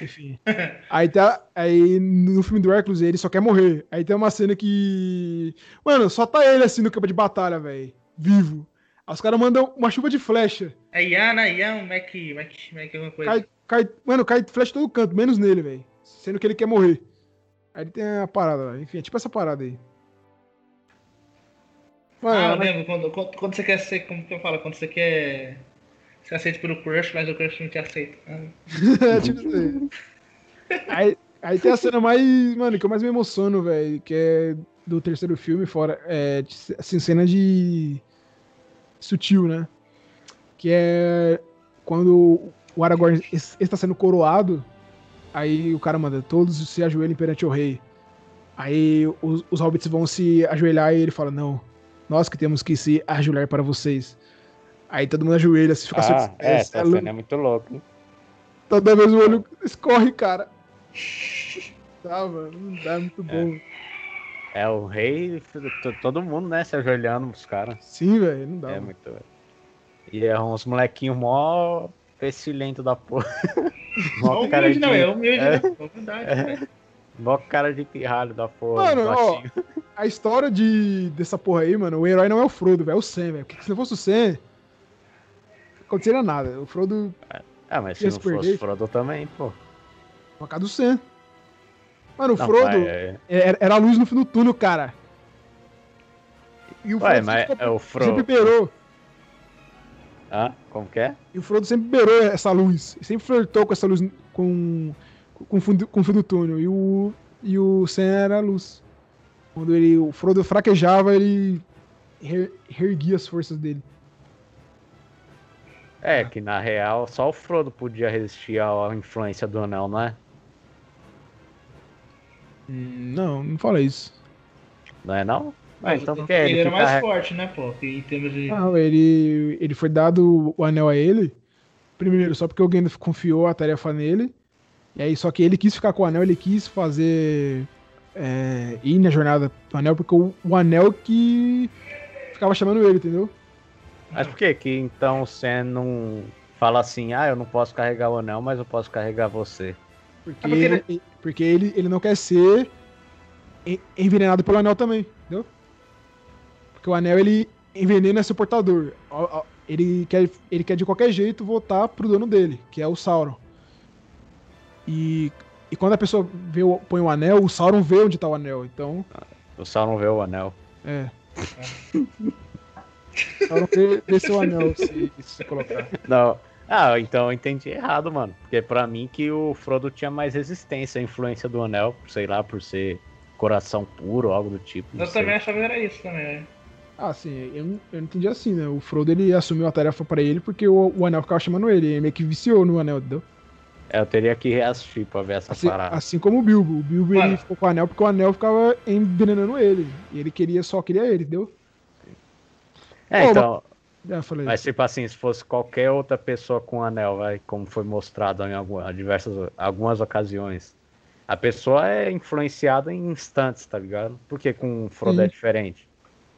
Enfim. Aí, tá, aí no filme do Hércules ele só quer morrer. Aí tem uma cena que. Mano, só tá ele assim no campo de batalha, velho. Vivo. Aí os caras mandam uma chuva de flecha. É Iana, Ian, Mac, Mac, Mac, alguma coisa. Cai, cai, mano, cai flecha todo canto, menos nele, velho. Sendo que ele quer morrer. Aí ele tem a parada lá. Enfim, é tipo essa parada aí. Mano, Ah, eu lembro, quando, quando, quando você quer ser, como que eu falo? Quando você quer ser aceito pelo crush, mas o crush não te aceita. É tipo isso aí. aí. Tem a cena mais, mano, que eu mais me emociono, velho, que é do terceiro filme, fora, é, assim, cena de sutil, né? Que é quando o Aragorn es- está sendo coroado, aí o cara manda, todos se ajoelhem perante o rei. Aí os, os hobbits vão se ajoelhar e ele fala, não, nós que temos que se ajoelhar para vocês. Aí todo mundo ajoelha, se fica Ah, só- é, é, essa é cena é muito louca. hein? Toda vez o olho escorre, cara. Tá, mano, não dá, é muito bom. É o rei, todo mundo, né, se ajoelhando pros caras. Sim, velho, não dá. É mano. muito. E é uns molequinhos mó pestilento da porra. mó Não cara humilde, de, não, é humilde, é. né? Verdade, né? mó cara de pirralho da porra. Mano, ó, a história de, dessa porra aí, mano, o herói não é o Frodo, velho, é o Sam, velho. Porque se não fosse o Sam, aconteceria nada. O Frodo, Ah, mas se não perder. fosse Frodo também, pô. por causa do Sam. Mano, o Não, Frodo mas é- era, era a luz no fim do túnel, cara. E o Ué, Frodo mas sempre, é o sempre Frodo. beirou. Hã? Como que é? E o Frodo sempre beirou essa luz. Sempre flertou com essa luz, com, com, fundo- com o fim do túnel. E o, e o Sam era a luz. Quando ele, o Frodo fraquejava, ele re- reerguia as forças dele. É, que na real só o Frodo podia resistir à influência do anel, não é? Não, não fala isso. Não é não? Ah, Mas então ele, por que ele era mais carrega- forte, né, pô? Em termos de. Não, ele, ele foi dado o anel a ele. Primeiro, só porque alguém confiou a tarefa nele. E aí, só que ele quis ficar com o anel, ele quis fazer. é, ir na jornada do anel, porque o, o anel que ficava chamando ele, entendeu? Mas por que que então você não fala assim, ah, eu não posso carregar o anel, mas eu posso carregar você? Porque, Ah, porque ele, porque ele, ele não quer ser en- envenenado pelo anel também, entendeu? Porque o anel ele envenena seu portador. Ele quer, ele quer de qualquer jeito voltar pro dono dele, que é o Sauron. E, e quando a pessoa vê o, põe o anel, o Sauron vê onde tá o anel. Então, O Sauron vê o anel. é. O Sauron vê, vê seu anel se, se colocar. Não. Ah, então eu entendi errado, mano. Porque pra mim que o Frodo tinha mais resistência à influência do anel, sei lá, por ser coração puro ou algo do tipo. não Eu sei. também achava que era isso também, né? Ah, sim, eu, não- eu não entendi assim, né? O Frodo ele assumiu a tarefa pra ele porque o, o anel ficava chamando ele. Ele meio que viciou no anel, entendeu? É, eu teria que reassistir pra ver essa Assim, parada. assim como o Bilbo. O Bilbo Mano. ele ficou com o anel porque o anel ficava envenenando ele. E ele queria, só queria ele, entendeu? É, então, É, mas tipo assim, se fosse qualquer outra pessoa com anel, vai, como foi mostrado em alguma, diversas, algumas ocasiões, a pessoa é influenciada em instantes, tá ligado? Porque com o Frodo Sim. é diferente.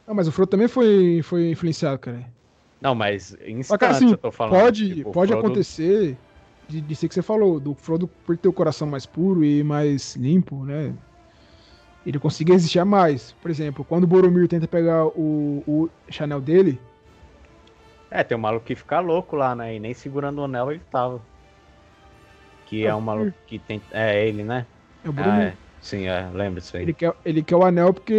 Ah, mas o Frodo também foi, foi influenciado, cara. Não, mas em Mas, cara, assim, eu tô falando. pode, tipo, pode Frodo- acontecer de, de ser que você falou, do Frodo por ter o coração mais puro e mais limpo, né? Ele conseguir resistir a mais. Por exemplo, quando o Boromir tenta pegar o, o Chanel dele, É, tem um maluco que fica louco lá, né? E nem segurando o anel ele tava. Que é um maluco que tem. É ele, né? é o Ah, Boromir. é. Sim, é, lembra isso aí. Ele quer, ele quer o anel porque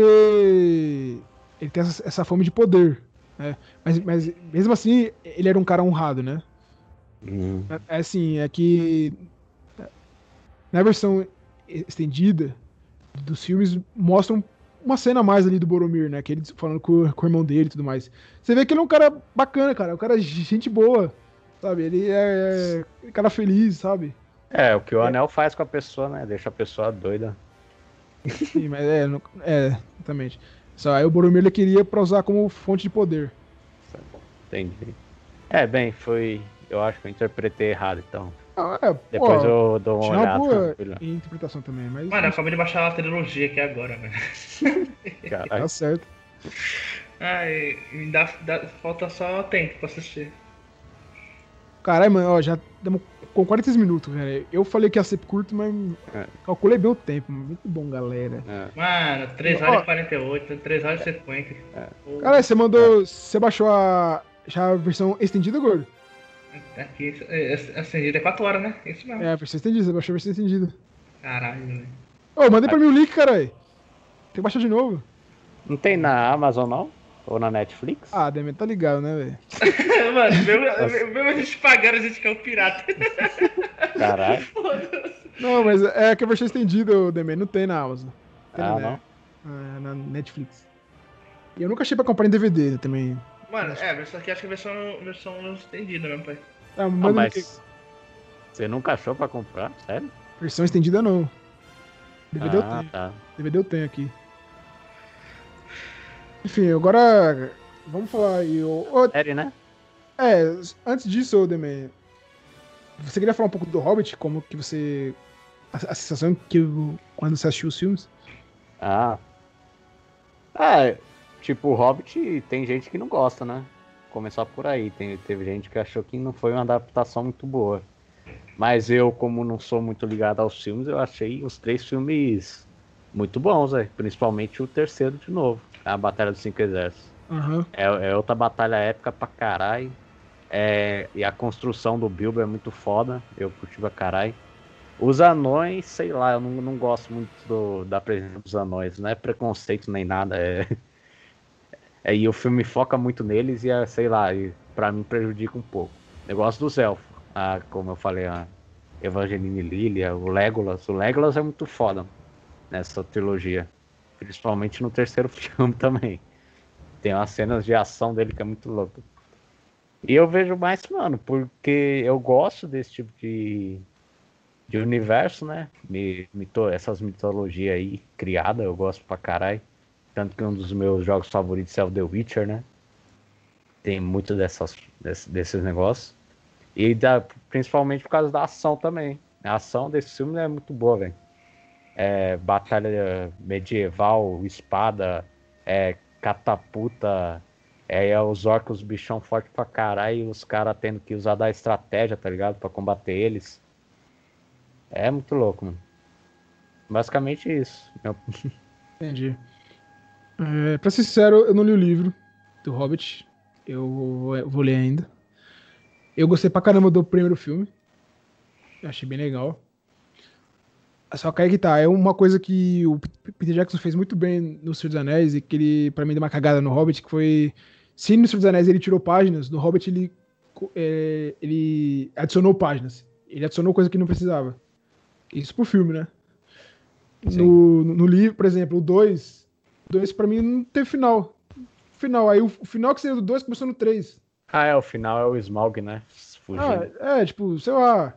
ele tem essa, essa fome de poder. Né? Mas, mas mesmo assim, ele era um cara honrado, né? Hum. É assim, é que na versão estendida dos filmes mostram uma cena a mais ali do Boromir, né? Que ele falando com, com o irmão dele e tudo mais. Você vê que ele é um cara bacana, cara. Um cara de gente boa, sabe? Ele é, é cara feliz, sabe? É, o que o anel faz com a pessoa, né? Deixa a pessoa doida. Sim, mas é, é, exatamente. Só aí o Boromir ele queria pra usar como fonte de poder. Entendi. É, bem, foi. Eu acho que eu interpretei errado, então. Ah, é, Depois pô, eu dou uma tinha uma olhada. boa interpretação também, mas Mano, eu acabei de baixar a trilogia aqui agora, velho. Caralho. tá certo. Ai, me dá, dá- falta só tempo pra assistir. Caralho, mano, ó, já estamos com 46 minutos, velho. Eu falei que ia ser curto, mas É. calculei bem o tempo. Muito bom, galera. É. Mano, 3 Ó. horas e 48, 3 horas e 50. É. Caralho, você mandou. Você baixou a. Já a versão estendida, gordo? Aqui, é, é, acendida é 4 horas, né? Isso mesmo. É, a versão estendida, baixou a versão estendida. Caralho, velho. Ô, mandei pra mim o link, caralho. Tem que baixar de novo. Não tem na Amazon, não? Ou na Netflix? Ah, Demi, tá ligado, né, velho? Mano, mesmo, mesmo a gente pagando, a gente quer o pirata. Caralho. Não, mas é que a versão estendida, Demi, não tem na Amazon. Tem Ah, na, não? na, na Netflix. E eu nunca achei pra comprar em DVD né, também. Mano, é, versão aqui acho que é versão, versão estendida mesmo, pai. Ah, Ah, o link. mas. Você nunca achou pra comprar? Sério? Versão estendida não. DVD eu ah, tenho. tá. DVD eu tenho aqui. Enfim, agora vamos falar aí. ô- ô, Sério, né? é, antes disso, ô, Demen, você queria falar um pouco do Hobbit? Como que você. A, a sensação que o- quando você assistiu os filmes? Ah. É, tipo, o Hobbit tem gente que não gosta, né? Começar por aí. Tem, teve gente que achou que não foi uma adaptação muito boa. Mas eu, como não sou muito ligado aos filmes, eu achei os três filmes muito bons, velho. Principalmente o terceiro de novo. A Batalha dos Cinco Exércitos. Aham. É, é outra batalha épica pra caralho. É, e a construção do Bilbo é muito foda. Eu curti pra caralho. Os anões, sei lá, eu não, não gosto muito do- da presença dos anões. Não é preconceito nem nada. É, é, e o filme foca muito neles e, é, sei lá, pra mim prejudica um pouco. Gosto dos elfos. A, como eu falei, a Evangeline Lilly, o Legolas. O Legolas é muito foda nessa trilogia. Principalmente no terceiro filme também. Tem umas cenas de ação dele que é muito louco. E eu vejo mais, mano, porque eu gosto desse tipo de, de universo, né? Mi- mito, essas mitologias aí criadas, eu gosto pra caralho. Tanto que um dos meus jogos favoritos é o The Witcher, né? Tem muito dessas, desse- desses negócios. E da, principalmente por causa da ação também. A ação desse filme é muito boa, velho. É, batalha medieval, espada, é, catapulta, é, é os orcos bichão forte pra caralho e os caras tendo que usar da estratégia, tá ligado? Pra combater eles. É muito louco, mano. Basicamente isso. Entendi. É, pra ser sincero, eu não li o livro do Hobbit. Eu vou, eu vou ler ainda. Eu gostei pra caramba do primeiro filme. Eu achei bem legal. Só que aí que tá, é uma coisa que o Peter Jackson fez muito bem no Senhor dos Anéis e que ele, pra mim, deu uma cagada no Hobbit, que foi... Se no Senhor dos Anéis ele tirou páginas, no Hobbit ele, é, ele adicionou páginas. Ele adicionou coisa que não precisava. Isso pro filme, né? Sim. No, no, livro, por exemplo, o 2, o 2 pra mim não teve final. Final, aí o, o final que seria do 2 começou no 3. Ah, é, o final é o Smaug, né? Fugindo. Ah, é, tipo, sei lá.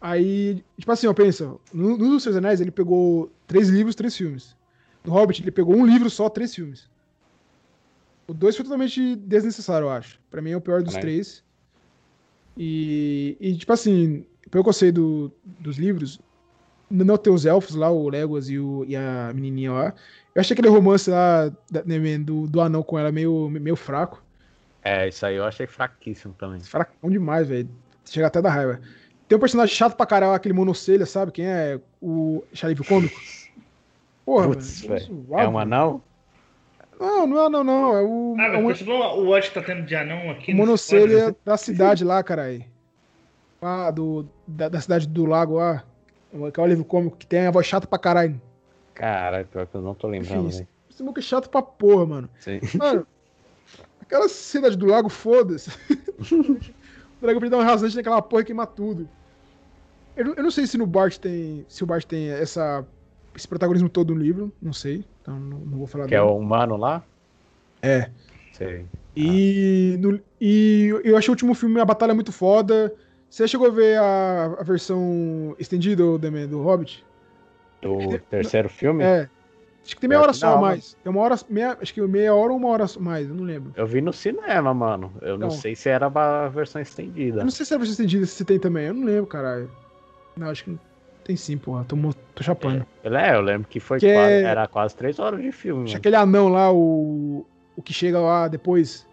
Aí, tipo assim, ó, pensa, no, no Seus Anéis ele pegou três livros, três filmes. No Hobbit ele pegou um livro só, três filmes. O 2 foi totalmente desnecessário, eu acho. Pra mim é o pior dos três. E, e, tipo assim, pelo que eu sei do, dos livros, não tem os elfos lá, o Legolas e, o, e a menininha lá. Eu achei aquele romance lá né, do, do anão com ela meio, meio fraco. É, isso aí eu achei fraquíssimo também. Fracão demais, velho. Chega até da raiva. Tem um personagem chato pra caralho, aquele monocelha, sabe? Quem é? O Xarife Cômico. Porra, Putz, velho. É um anão? Não, não é não, não. É o, Ah, é um, continua o ódio que tá tendo de anão aqui. o nesse monocelha quadro. da cidade lá, caralho. Lá do, da, da cidade do lago lá. Que é o livro cômico que tem a voz chata pra caralho. Caralho, pior que eu não tô lembrando, Enfim, maluco é chato pra porra, mano. Sim. Mano, aquela cidade do lago, foda-se. o dragão precisa dar um rasante naquela porra e queimar tudo. Eu, não- eu não sei se no Bart tem. Se o Bart tem essa, esse protagonismo todo no livro, não sei. Então não, não vou falar Que é dele. o humano lá? É. Sei. E, no- e eu achei o último filme, a batalha muito foda. Você chegou a ver a, a versão estendida do Hobbit? Do terceiro filme? É. Acho que tem meia hora só a não, mais. Tem uma hora. Meia, acho que meia hora ou uma hora a mais, eu não lembro. Eu vi no cinema, mano. Eu não Não. sei se era a versão estendida. Eu não sei se é a versão estendida, se tem também. Eu não lembro, caralho. Não, acho que não. tem sim, porra. Tô, tô chapando. Ele é, eu lembro que foi Que quase, é- era quase três horas de filme, Acho que mano. aquele anão lá, o. O que chega lá depois.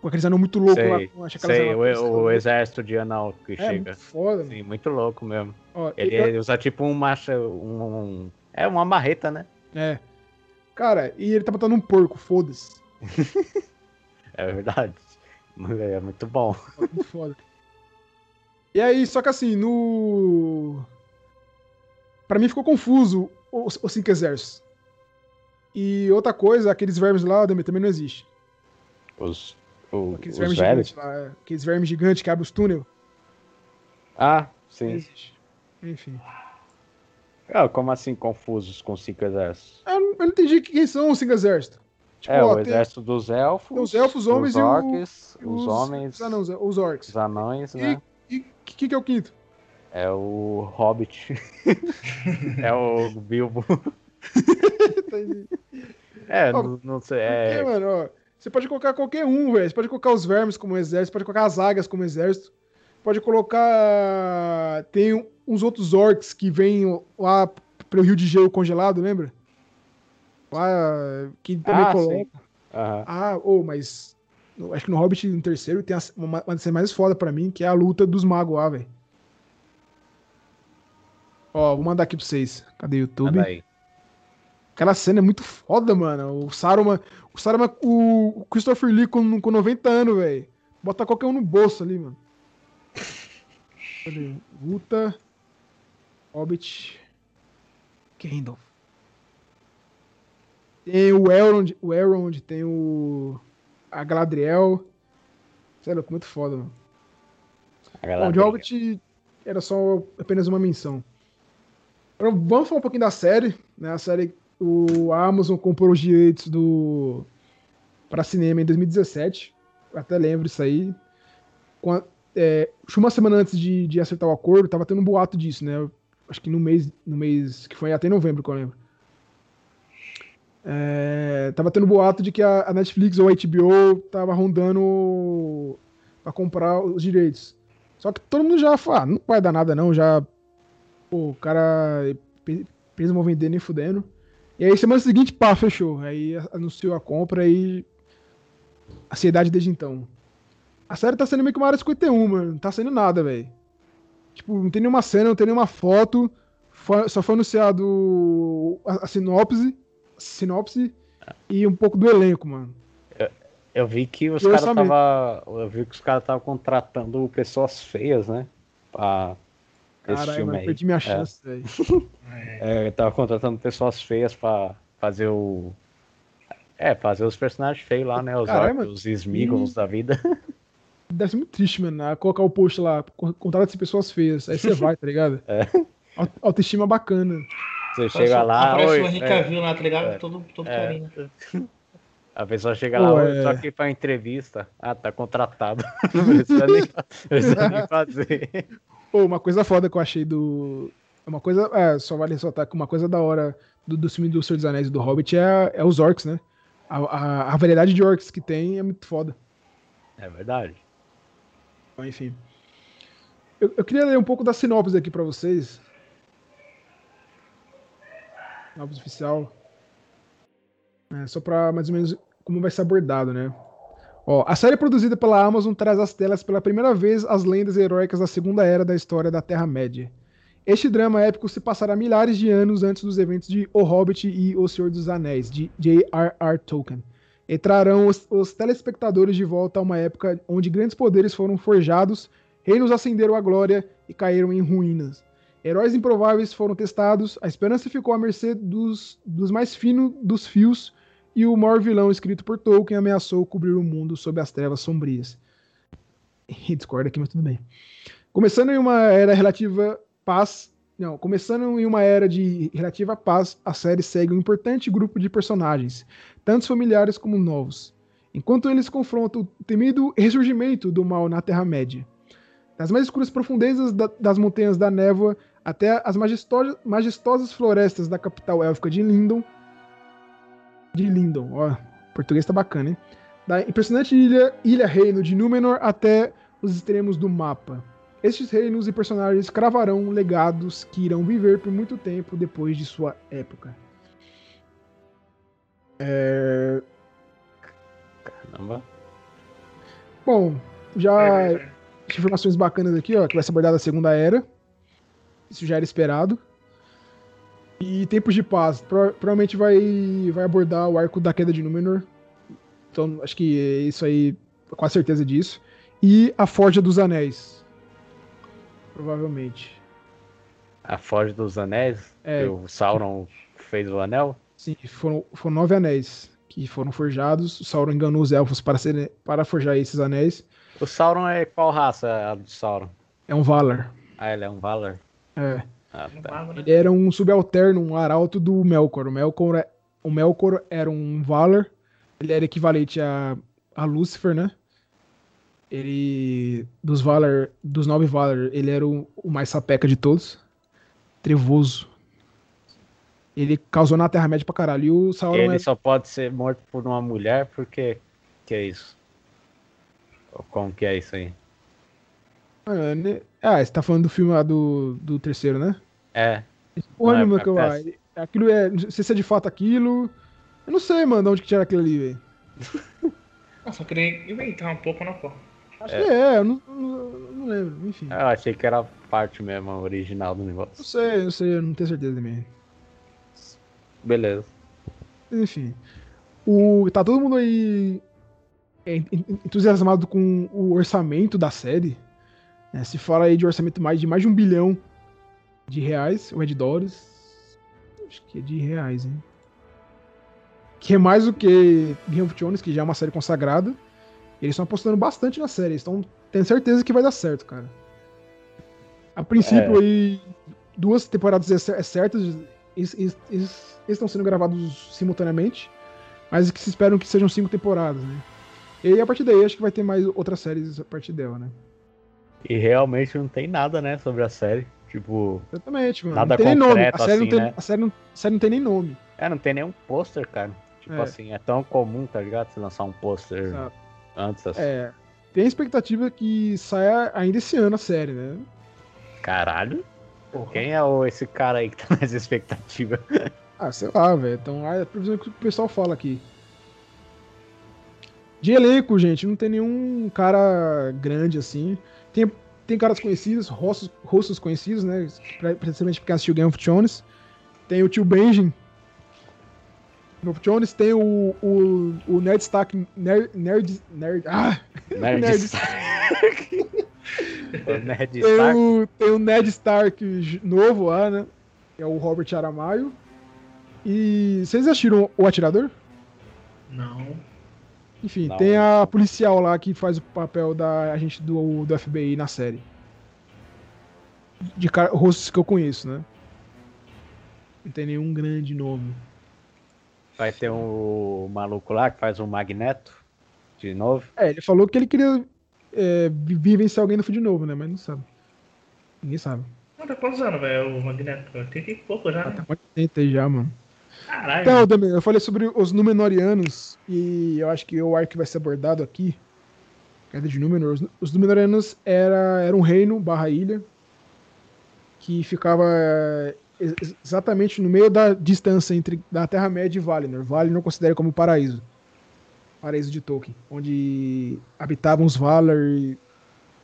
Com aqueles anão muito louco Sei, lá. Acho Sei, o, o exército de anão que É, chega. muito foda, mano. Sim, muito louco mesmo. Ó, Ele, eu- usa tipo um macha. Um, um- é uma marreta, né? É. Cara, e ele tá botando um porco, foda-se. É verdade. É muito bom. Muito foda. E aí, só que assim, no. Pra mim ficou confuso os, os cinco exércitos. E outra coisa, aqueles vermes lá, Ademir, também não existe. Os, o- Aqueles os vermes gigantes lá, é. aqueles vermes gigantes que abrem os túneis. Ah, Não sim. existe. Enfim. Ah, como assim confusos com cinco exércitos? Eu não, eu não entendi quem são os cinco exércitos. Tipo, é, ó, o tem- exército dos elfos, tem os elfos, homens os e o- orcs, e os, homens, Os, anãos, os orcs. os anões, E né? o que, que, é o quinto? É o Hobbit. é o Bilbo. É, Ó, não, não sei. Porque, É, mano, ó, você pode colocar qualquer um, velho. Você pode colocar os vermes como exército, pode colocar as águias como exército. Pode colocar. Tem um- uns outros orcs que vêm lá pelo Rio de Gelo congelado, lembra? Lá, que também Ah, coloca. aham. Ah, ô, mas. no- Acho que no Hobbit, no terceiro, tem uma, uma das cenas mais foda pra mim, que é a luta dos magos lá, velho. Ó, vou mandar aqui pra vocês. Cadê o YouTube? Manda aí. Aquela cena é muito foda, mano. O Saruman, o Saruman, o Christopher Lee com, com 90 anos, velho. Bota qualquer um no bolso ali, mano. Cadê? Luta. Hobbit. Gandalf. Tem o Elrond, o Elrond, tem o a Galadriel. É louco, muito foda, mano. A Bom, de Hobbit era só apenas uma menção. Agora, vamos falar um pouquinho da série. Né? A série, o a Amazon comprou os direitos do para cinema em 2017. Eu até lembro isso aí. Qua- é, acho que uma semana antes de, de acertar o acordo, tava tendo um boato disso, né? Acho que no mês, no mês que foi até em novembro, que eu lembro. É, tava tendo boato de que a, a Netflix ou a HBO tava rondando para comprar os direitos. Só que todo mundo já falou, ah, não vai dar nada não, já. Pô, o cara. Eles vão vender nem fudendo. E aí, semana seguinte, pá, fechou. Aí anunciou a compra e. Ansiedade desde então. A série tá sendo meio que uma área 51, mano. Não tá saindo nada, velho. Tipo, não tem nenhuma cena, não tem nenhuma foto. Foi- só foi anunciado a, a sinopse. Sinopse e um pouco do elenco, mano. Eu vi que os caras tava. Eu vi que os caras estavam contratando pessoas feias, né? Pra esse Caralho, filme mano, aí. perdi minha chance, velho. É. É, tava contratando pessoas feias pra fazer o. É, fazer os personagens feios lá, né? Os orcs, os Smeagol's da vida. Deve ser muito triste, mano. ah, Colocar o post lá, co- contrato de pessoas feias. Aí você vai, tá ligado? É. Au- Autoestima bacana. Você chega lá, Aparece oi. o Henrique é, Cavill lá, tá ligado? Todo, todo É. carinho. a pessoa chega Pô, lá, é. só aqui pra entrevista. Ah, tá contratado. Não precisa nem, precisa nem fazer. Pô, uma coisa foda que eu achei do. Uma coisa. É, só vale ressaltar que uma coisa da hora do, do filme do Senhor dos Anéis e do Hobbit é, é os orcs, né? A, a, a variedade de orcs que tem é muito foda. É verdade. Então, enfim. Eu, eu queria ler um pouco da sinopse aqui pra vocês. Sinopse oficial. É, só pra mais ou menos como vai ser abordado, né? Ó, a série produzida pela Amazon traz às telas pela primeira vez as lendas heróicas da Segunda Era da história da Terra-média. Este drama épico se passará milhares de anos antes dos eventos de O Hobbit e O Senhor dos Anéis, de J.R.R. Tolkien. E trarão os, os telespectadores de volta a uma época onde grandes poderes foram forjados, reinos ascenderam à glória e caíram em ruínas. Heróis improváveis foram testados, a esperança ficou à mercê dos, dos mais finos dos fios, e o maior vilão escrito por Tolkien ameaçou cobrir o mundo sob as trevas sombrias. E discorda aqui, mas tudo bem. Começando em uma era relativa paz. Não, começando em uma era de relativa paz, a série segue um importante grupo de personagens, tanto familiares como novos, enquanto eles confrontam o temido ressurgimento do mal na Terra-média. Das mais escuras profundezas da, das montanhas da névoa até as majestosas, florestas da capital élfica de Lindon. De Lindon, ó, português tá bacana, hein? Da impressionante ilha, ilha reino de Númenor até os extremos do mapa. Estes reinos e personagens cravarão legados que irão viver por muito tempo depois de sua época. É... Caramba. Bom, já informações bacanas aqui, ó, que vai ser abordada a Segunda Era. Isso já era esperado. E Tempos de Paz, pro, provavelmente vai, vai abordar o arco da queda de Númenor. Então, acho que é isso aí, com a certeza disso. E a Forja dos Anéis, provavelmente. A Forja dos Anéis? É, que o Sauron fez o anel? Sim, foram, foram nove anéis que foram forjados. O Sauron enganou os elfos para, ser, para forjar esses anéis. O Sauron é qual raça a do Sauron? É um Valar. Ah, ele é um Valar? É. Ah, tá. Ele era um subalterno, um arauto do Melkor. O Melkor, é, o Melkor era um Valar. Ele era equivalente a, a Lúcifer, né? Ele dos Valar, dos nove Valar, ele era o, o, mais sapeca de todos. Trevoso. Ele causou na Terra-média pra caralho. E o Sauron ele é... só pode ser morto por uma mulher porque que é isso? Como que é isso aí? Ah, né? ah, você tá falando do filme lá do, do terceiro, né? É. Porra nenhuma que eu. Aquilo é. Não sei se é de fato aquilo. Eu não sei, mano, de onde que tira aquilo ali, velho. Nossa, eu queria inventar um pouco, não, pô. Acho é. que é, eu não, não, não, lembro, enfim. Eu achei que era parte mesmo, original do negócio. Não sei, não sei, eu não tenho certeza também. Beleza. Enfim. O, tá todo mundo aí entusiasmado com o orçamento da série. É, se fala aí de orçamento mais de mais de um bilhão de reais, ou é de dólares? Acho que é de reais, hein? Que é mais do que Game of Thrones, que já é uma série consagrada. Eles estão apostando bastante na série, estão tendo certeza que vai dar certo, cara. A princípio é. aí, duas temporadas é, é certas, eles, estão sendo gravados simultaneamente, mas que se esperam que sejam cinco temporadas, né? E a partir daí, acho que vai ter mais outras séries a partir dela, né? E realmente não tem nada, né, sobre a série. Tipo. Exatamente, mano. Nada não tem concreto, nome. A série, assim, não tem, né? a, série não, a série não tem nem nome. É, não tem nenhum pôster, cara. Tipo é. assim, é tão comum, tá ligado? Você lançar um pôster. Antes. Assim. É. Tem a expectativa que saia ainda esse ano a série, né? Caralho. Porra. Quem é o, esse cara aí que tá nessa expectativa? Ah, sei lá, velho. Então, é a previsão que o pessoal fala aqui. De elenco, gente, não tem nenhum cara grande assim. Tem, tem caras conhecidos, rostos, rostos conhecidos, né? Principalmente porque assistiu Game of Thrones. Tem o tio Benjamin, Game Jones tem o, o, o Nerd Stark. Nerd. Nerd. Nerd ah! Nerd, Nerd Stark. o Nerd Stark. Tem o, tem o Ned Stark novo lá, né? Que é o Robert Aramayo. E vocês assistiram O Atirador? Não. Enfim, Não. tem a policial lá que faz o papel da agente do, do FBI na série. De cara, rostos que eu conheço, né? Não tem nenhum grande nome. Vai ter um maluco lá que faz um Magneto de novo. É, ele falou que ele queria é, vivenciar alguém no de novo, né? Mas não sabe. Ninguém sabe. Não, tá quantos anos, velho, o Magneto? Tem que pouco já, ah, né? Tá 80 aí já, mano. Caralho. Então, também, eu falei sobre os Númenóreanos e eu acho que o arco vai ser abordado aqui. Queda de Númenor. Os Númenóreanos era, era um reino barra ilha que ficava exatamente no meio da distância entre da Terra-média e Valinor. Valinor considera como paraíso. paraíso de Tolkien, onde habitavam os Valar, e-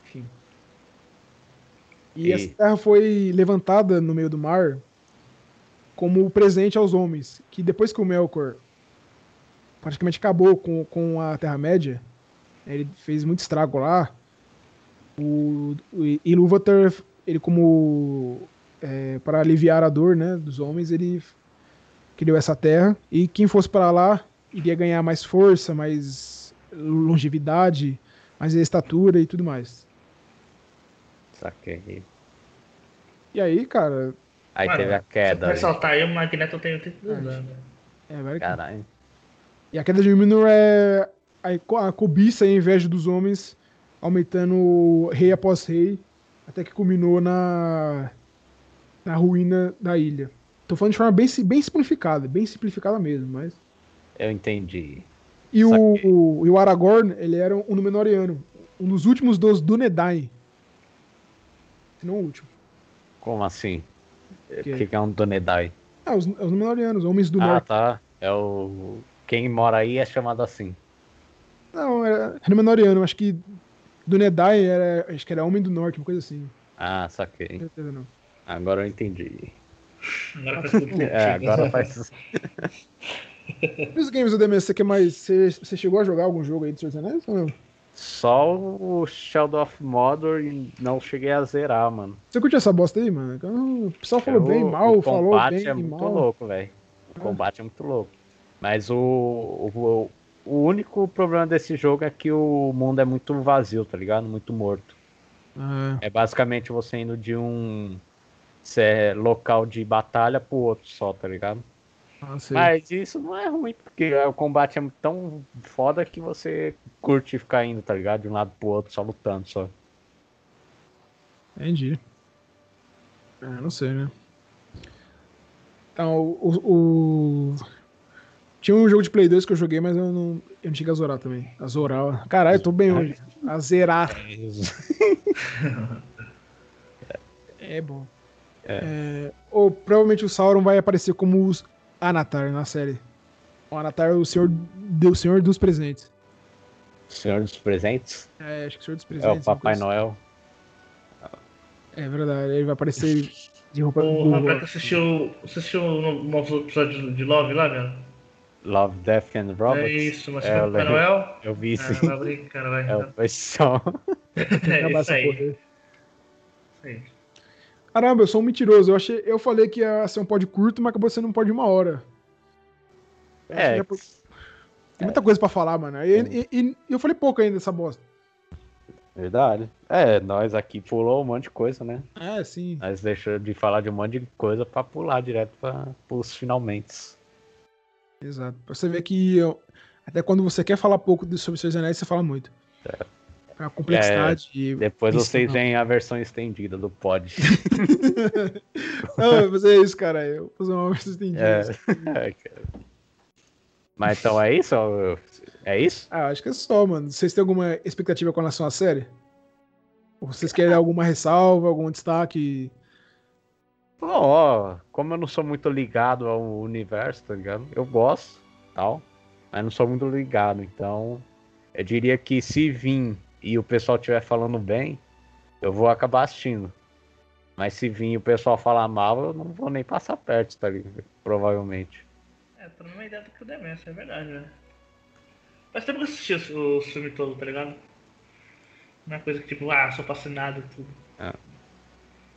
enfim. E, E- essa terra foi levantada no meio do mar como presente aos homens, que depois que o Melkor praticamente acabou com, com a Terra-média, ele fez muito estrago lá, o, o Ilúvatar, ele como é, para aliviar a dor né, dos homens, ele criou essa terra. E quem fosse para lá iria ganhar mais força, mais longevidade, mais estatura e tudo mais. Saquei. E aí, cara, Aí Mano, teve a queda. pra aí. ressaltar aí, o Magneto tem 82 anos. né? é, velho, Caralho. E a queda de Númenor é a, co- a cobiça e a inveja dos homens aumentando rei após rei, até que culminou na, na ruína da ilha. Tô falando de forma bem, bem simplificada, bem simplificada mesmo, mas... Eu entendi. E o, o, e o Aragorn, ele era um Númenoriano, um dos últimos dos Dúnedain. Se não o último. Como assim? O Que- que, é um Donedai? Ah, os, os Númenorianos, homens do Ah, norte. tá. É o. Quem mora aí é chamado assim. Não, era Númenoriano, acho que Dúnedain era, acho que era homem do norte, uma coisa assim. Ah, Não saquei. tenho certeza não. Agora eu entendi. Agora faz tudo. É, agora faz. Nos games do DMS, você quer mais. Você, você chegou a jogar algum jogo aí do Senhor dos Anéis ou não? Só o Shadow of Mordor e não cheguei a zerar, mano. Você curtiu essa bosta aí, mano? Eu- O pessoal falou O- bem, mal, o falou combate bem, é muito mal. louco, velho. O combate é muito louco. Mas o, o, o único problema desse jogo é que o mundo é muito vazio, tá ligado? Muito morto. Ah, É basicamente você indo de um é local de batalha pro outro só, tá ligado? ah. Mas isso não é ruim, porque o combate é tão foda que você curte ficar indo, tá ligado? De um lado pro outro, só lutando só. Entendi. Ah, não sei, né? Então, o, o- o- Tinha um jogo de Play 2 que eu joguei, mas eu não, eu não cheguei a zorar também. A zorar. Caralho, eu tô bem hoje. A zerar. É bom. É, ou provavelmente o Sauron vai aparecer como os Anatar na série. O Anatar é o senhor, o senhor dos presentes. Senhor dos presentes? É, acho que o senhor dos É presentes. o uma Papai Noel. assim. É verdade, ele vai aparecer de roupa O. Roberto assistiu, você assistiu o novo episódio de Love lá, meu? Love, Death and Robots. É isso, mas É, Papai. Noel? Eu vi Ah, sim. vai brincando, vai. É o versão. Acabar É isso aí. Isso aí. Caramba, eu sou um mentiroso. Eu, achei, eu falei que ia ser um pod curto, mas acabou sendo um pod de uma hora. É, que ia- Tem muita coisa pra falar, mano. E, e- e- eu falei pouco ainda dessa bosta. verdade. É, nós aqui pulou um monte de coisa, né? É, sim. Nós deixamos de falar de um monte de coisa pra pular direto pra, pros finalmente. Exato. Pra você ver que eu- até quando você quer falar pouco sobre seus anéis, você fala muito. Complexidade. e- Depois vocês veem a versão estendida do pod. Não, vou fazer isso, cara. Eu vou fazer uma versão estendida. É. Mas então é isso? É isso? Ah, acho que é só, mano. Vocês têm alguma expectativa com relação à série? Ou vocês querem alguma ressalva, algum destaque? Ó, como eu não sou muito ligado ao universo, tá ligado? Eu gosto, tal, mas não sou muito ligado, então eu diria que se vir e o pessoal estiver falando bem, eu vou acabar assistindo. Mas se vir o pessoal falar mal, eu não vou nem passar perto, tá ligado? Provavelmente. É, tô mesma ideia do que o Demencio, é verdade, né? Faz tempo que eu assisti os filmes todos, tá ligado? Não é coisa que tipo, ah, sou fascinado e tudo.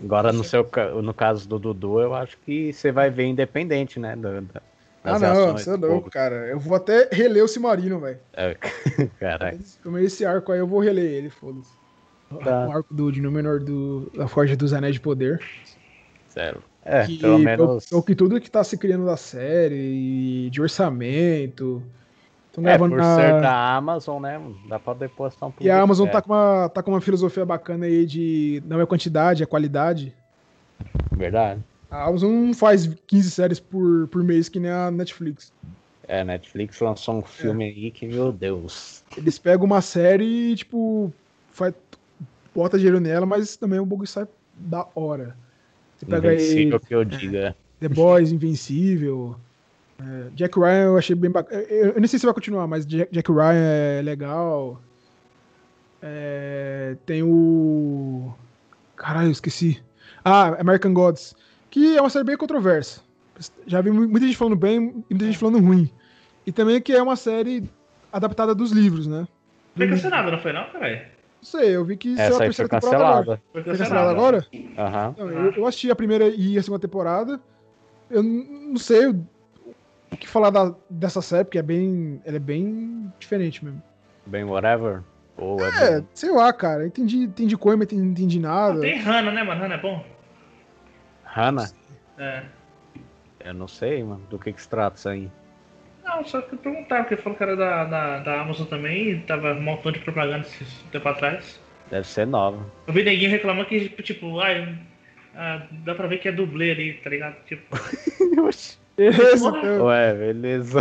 Agora, no, seu, no caso do Dudu, eu acho que você vai ver independente, né? da- da- Ah, não, você é louco, cara. Eu vou até reler o Cimarino, velho. É, Caralho. Como esse arco aí, eu vou reler ele, foda-se. Tá. O arco do, de Númenor do, da Forja dos Anéis de Poder. Sério. É, que, pelo menos. É o que tudo que tá se criando da série, e de orçamento. É, por na- ser da Amazon, né? Dá pra depositar um pouco. E a Amazon é, tá com, uma, tá com uma filosofia bacana aí de não é quantidade, é qualidade. Verdade. A Amazon não faz 15 séries por, por mês que nem a Netflix. É, Netflix lançou um filme aí que, meu Deus. Eles pegam uma série e, tipo, faz, bota dinheiro nela, mas também o bagulho sai da hora. Você pega aí Invencível que eu diga. The Boys, Invencível. É, Jack Ryan eu achei bem bacana. Eu, eu nem sei se vai continuar, mas Jack, Jack Ryan é legal. É, tem o. Caralho, eu esqueci. Ah, American Gods. Que é uma série bem controversa. Já vi muita gente falando bem e muita gente falando ruim. E também que é uma série adaptada dos livros, né? Foi cancelada, não foi não, caralho? Não sei, eu vi que Essa saiu a aí foi terceira temporada agora. cancelada. Foi Foi cancelada agora? Aham. Não, eu, eu assisti a primeira e a segunda temporada. Eu não sei o, que falar da- dessa série, porque é bem, ela é bem diferente mesmo. Bem whatever. Ou é, É, bem- sei lá, cara. Entendi, entendi coisa, mas entendi, entendi nada. Tem Hannah, né, mano? Hannah é bom? Hannah? É. Eu não sei, mano. Do que que se trata isso aí? Não, só que perguntar, porque falou que era da, da, da Amazon também, e tava um montão de propaganda esse tempo atrás. Deve ser nova. Eu vi neguinho reclamando que, tipo, ai, ah, dá pra ver que é dublê ali, tá ligado? Tipo, Beleza, Porra. Ué, beleza.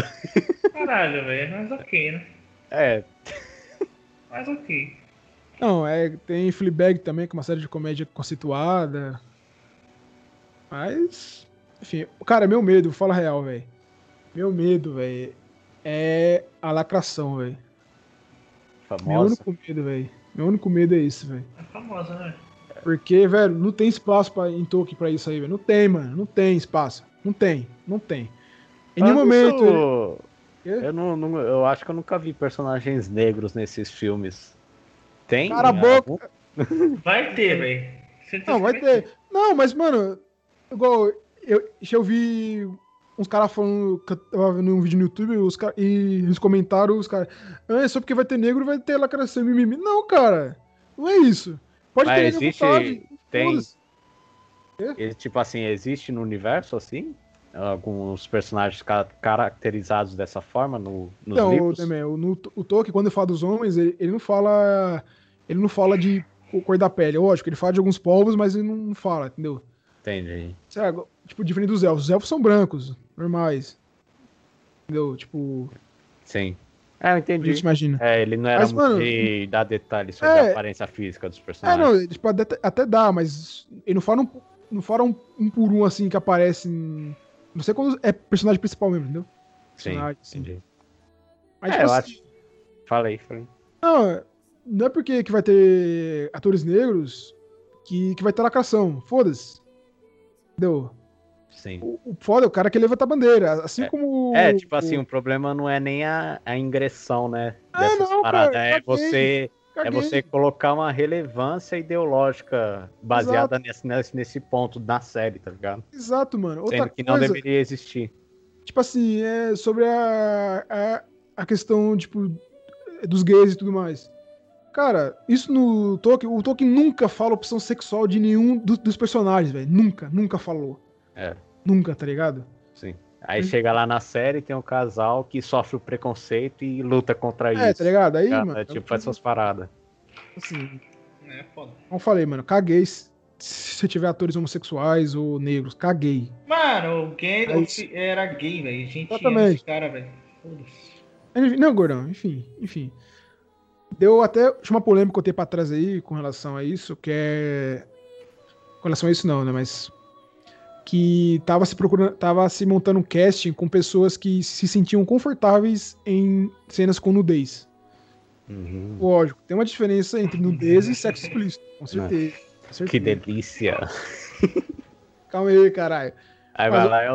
caralho, velho, mas ok, né? É, Mas ok. Não, é, tem Fleabag também, que é uma série de comédia conceituada. Mas, enfim, cara, meu medo, fala a real, velho. Meu medo, velho, é a lacração, velho. Meu único medo, velho. Meu único medo é isso, velho. É famosa, né? Porque, velho, não tem espaço pra, em Tolkien pra isso aí, velho. Não tem, mano. Não tem espaço. Não tem. Não tem. Em nenhum Falando momento. isso, Quê? Eu, não, não- eu acho que eu nunca vi personagens negros nesses filmes. Tem? Cara algum? boca. Vai ter, velho. Não, vai ter. Não, mas, mano, igual. Eu, eu vi uns caras falando que eu tava vendo um vídeo no YouTube os cara, e nos comentários os caras. Ah, é só porque vai ter negro vai ter lacração mimimi. Não, cara. Não é isso. Pode Mas ter negro existe- vontade. Tem. Ele, tipo assim, existe no universo assim? Alguns personagens ca- caracterizados dessa forma no, nos Então, o, livros? também, o, no, o Tolkien, quando fala dos homens, ele, ele não fala. Ele não fala de cor da pele. Lógico, ele fala de alguns povos, mas ele não fala, entendeu? Entendi. Lá, tipo, diferente dos elfos. Os elfos são brancos, normais. Entendeu? Tipo, Sim. É, eu a entendi. gente imagina. É, ele não era Mas, muito mano, de dar detalhes sobre é- a aparência física dos É, personagens. não, ele pode até, até dar, mas ele não fala um, não fala um, um por um assim que aparece. Em, não sei quando é personagem principal mesmo, entendeu? Sim, personagem, sim. entendi. Mas, É, tipo eu assim, Falei, falei. não, não é porque que vai ter atores negros que, que vai ter lacração. Foda-se. Entendeu? Sim. O, o foda é o cara que levanta a bandeira. Assim É. como. É, tipo o- assim, o problema não é nem a, a ingressão, né? Dessas não, paradas. cara, é caguei, você é caguei. você colocar uma relevância ideológica baseada nesse, nesse, nesse ponto na série, tá ligado? Exato, mano. Outra Sendo que não coisa, deveria existir. tipo assim, é sobre a, a, a questão, tipo, dos gays e tudo mais. Cara, isso no Tolkien, o Tolkien nunca fala opção sexual de nenhum do- dos personagens, velho. Nunca, nunca falou. É. Nunca, tá ligado? Sim. Aí chega lá na série, tem um casal que sofre o preconceito e luta contra É, isso. tá ligado? Aí, Cara, mano, é tipo essas paradas. assim, É, foda. como eu falei, mano, caguei se, tiver atores homossexuais ou negros. Caguei. Mano, o Gandalf era gay, velho. Gente, Exatamente. esse cara, velho. Não, gordão, enfim, enfim. Deu até tinha uma polêmica que eu tenho pra trás aí com relação a isso, que é. Com relação a isso não, né? Mas. Que tava se procurando. Tava se montando um casting com pessoas que se sentiam confortáveis em cenas com nudez. Uhum. Lógico, tem uma diferença entre nudez e sexo explícito, com certeza. com Que certeza. delícia. Calma aí, caralho. Aí vai eu- lá, é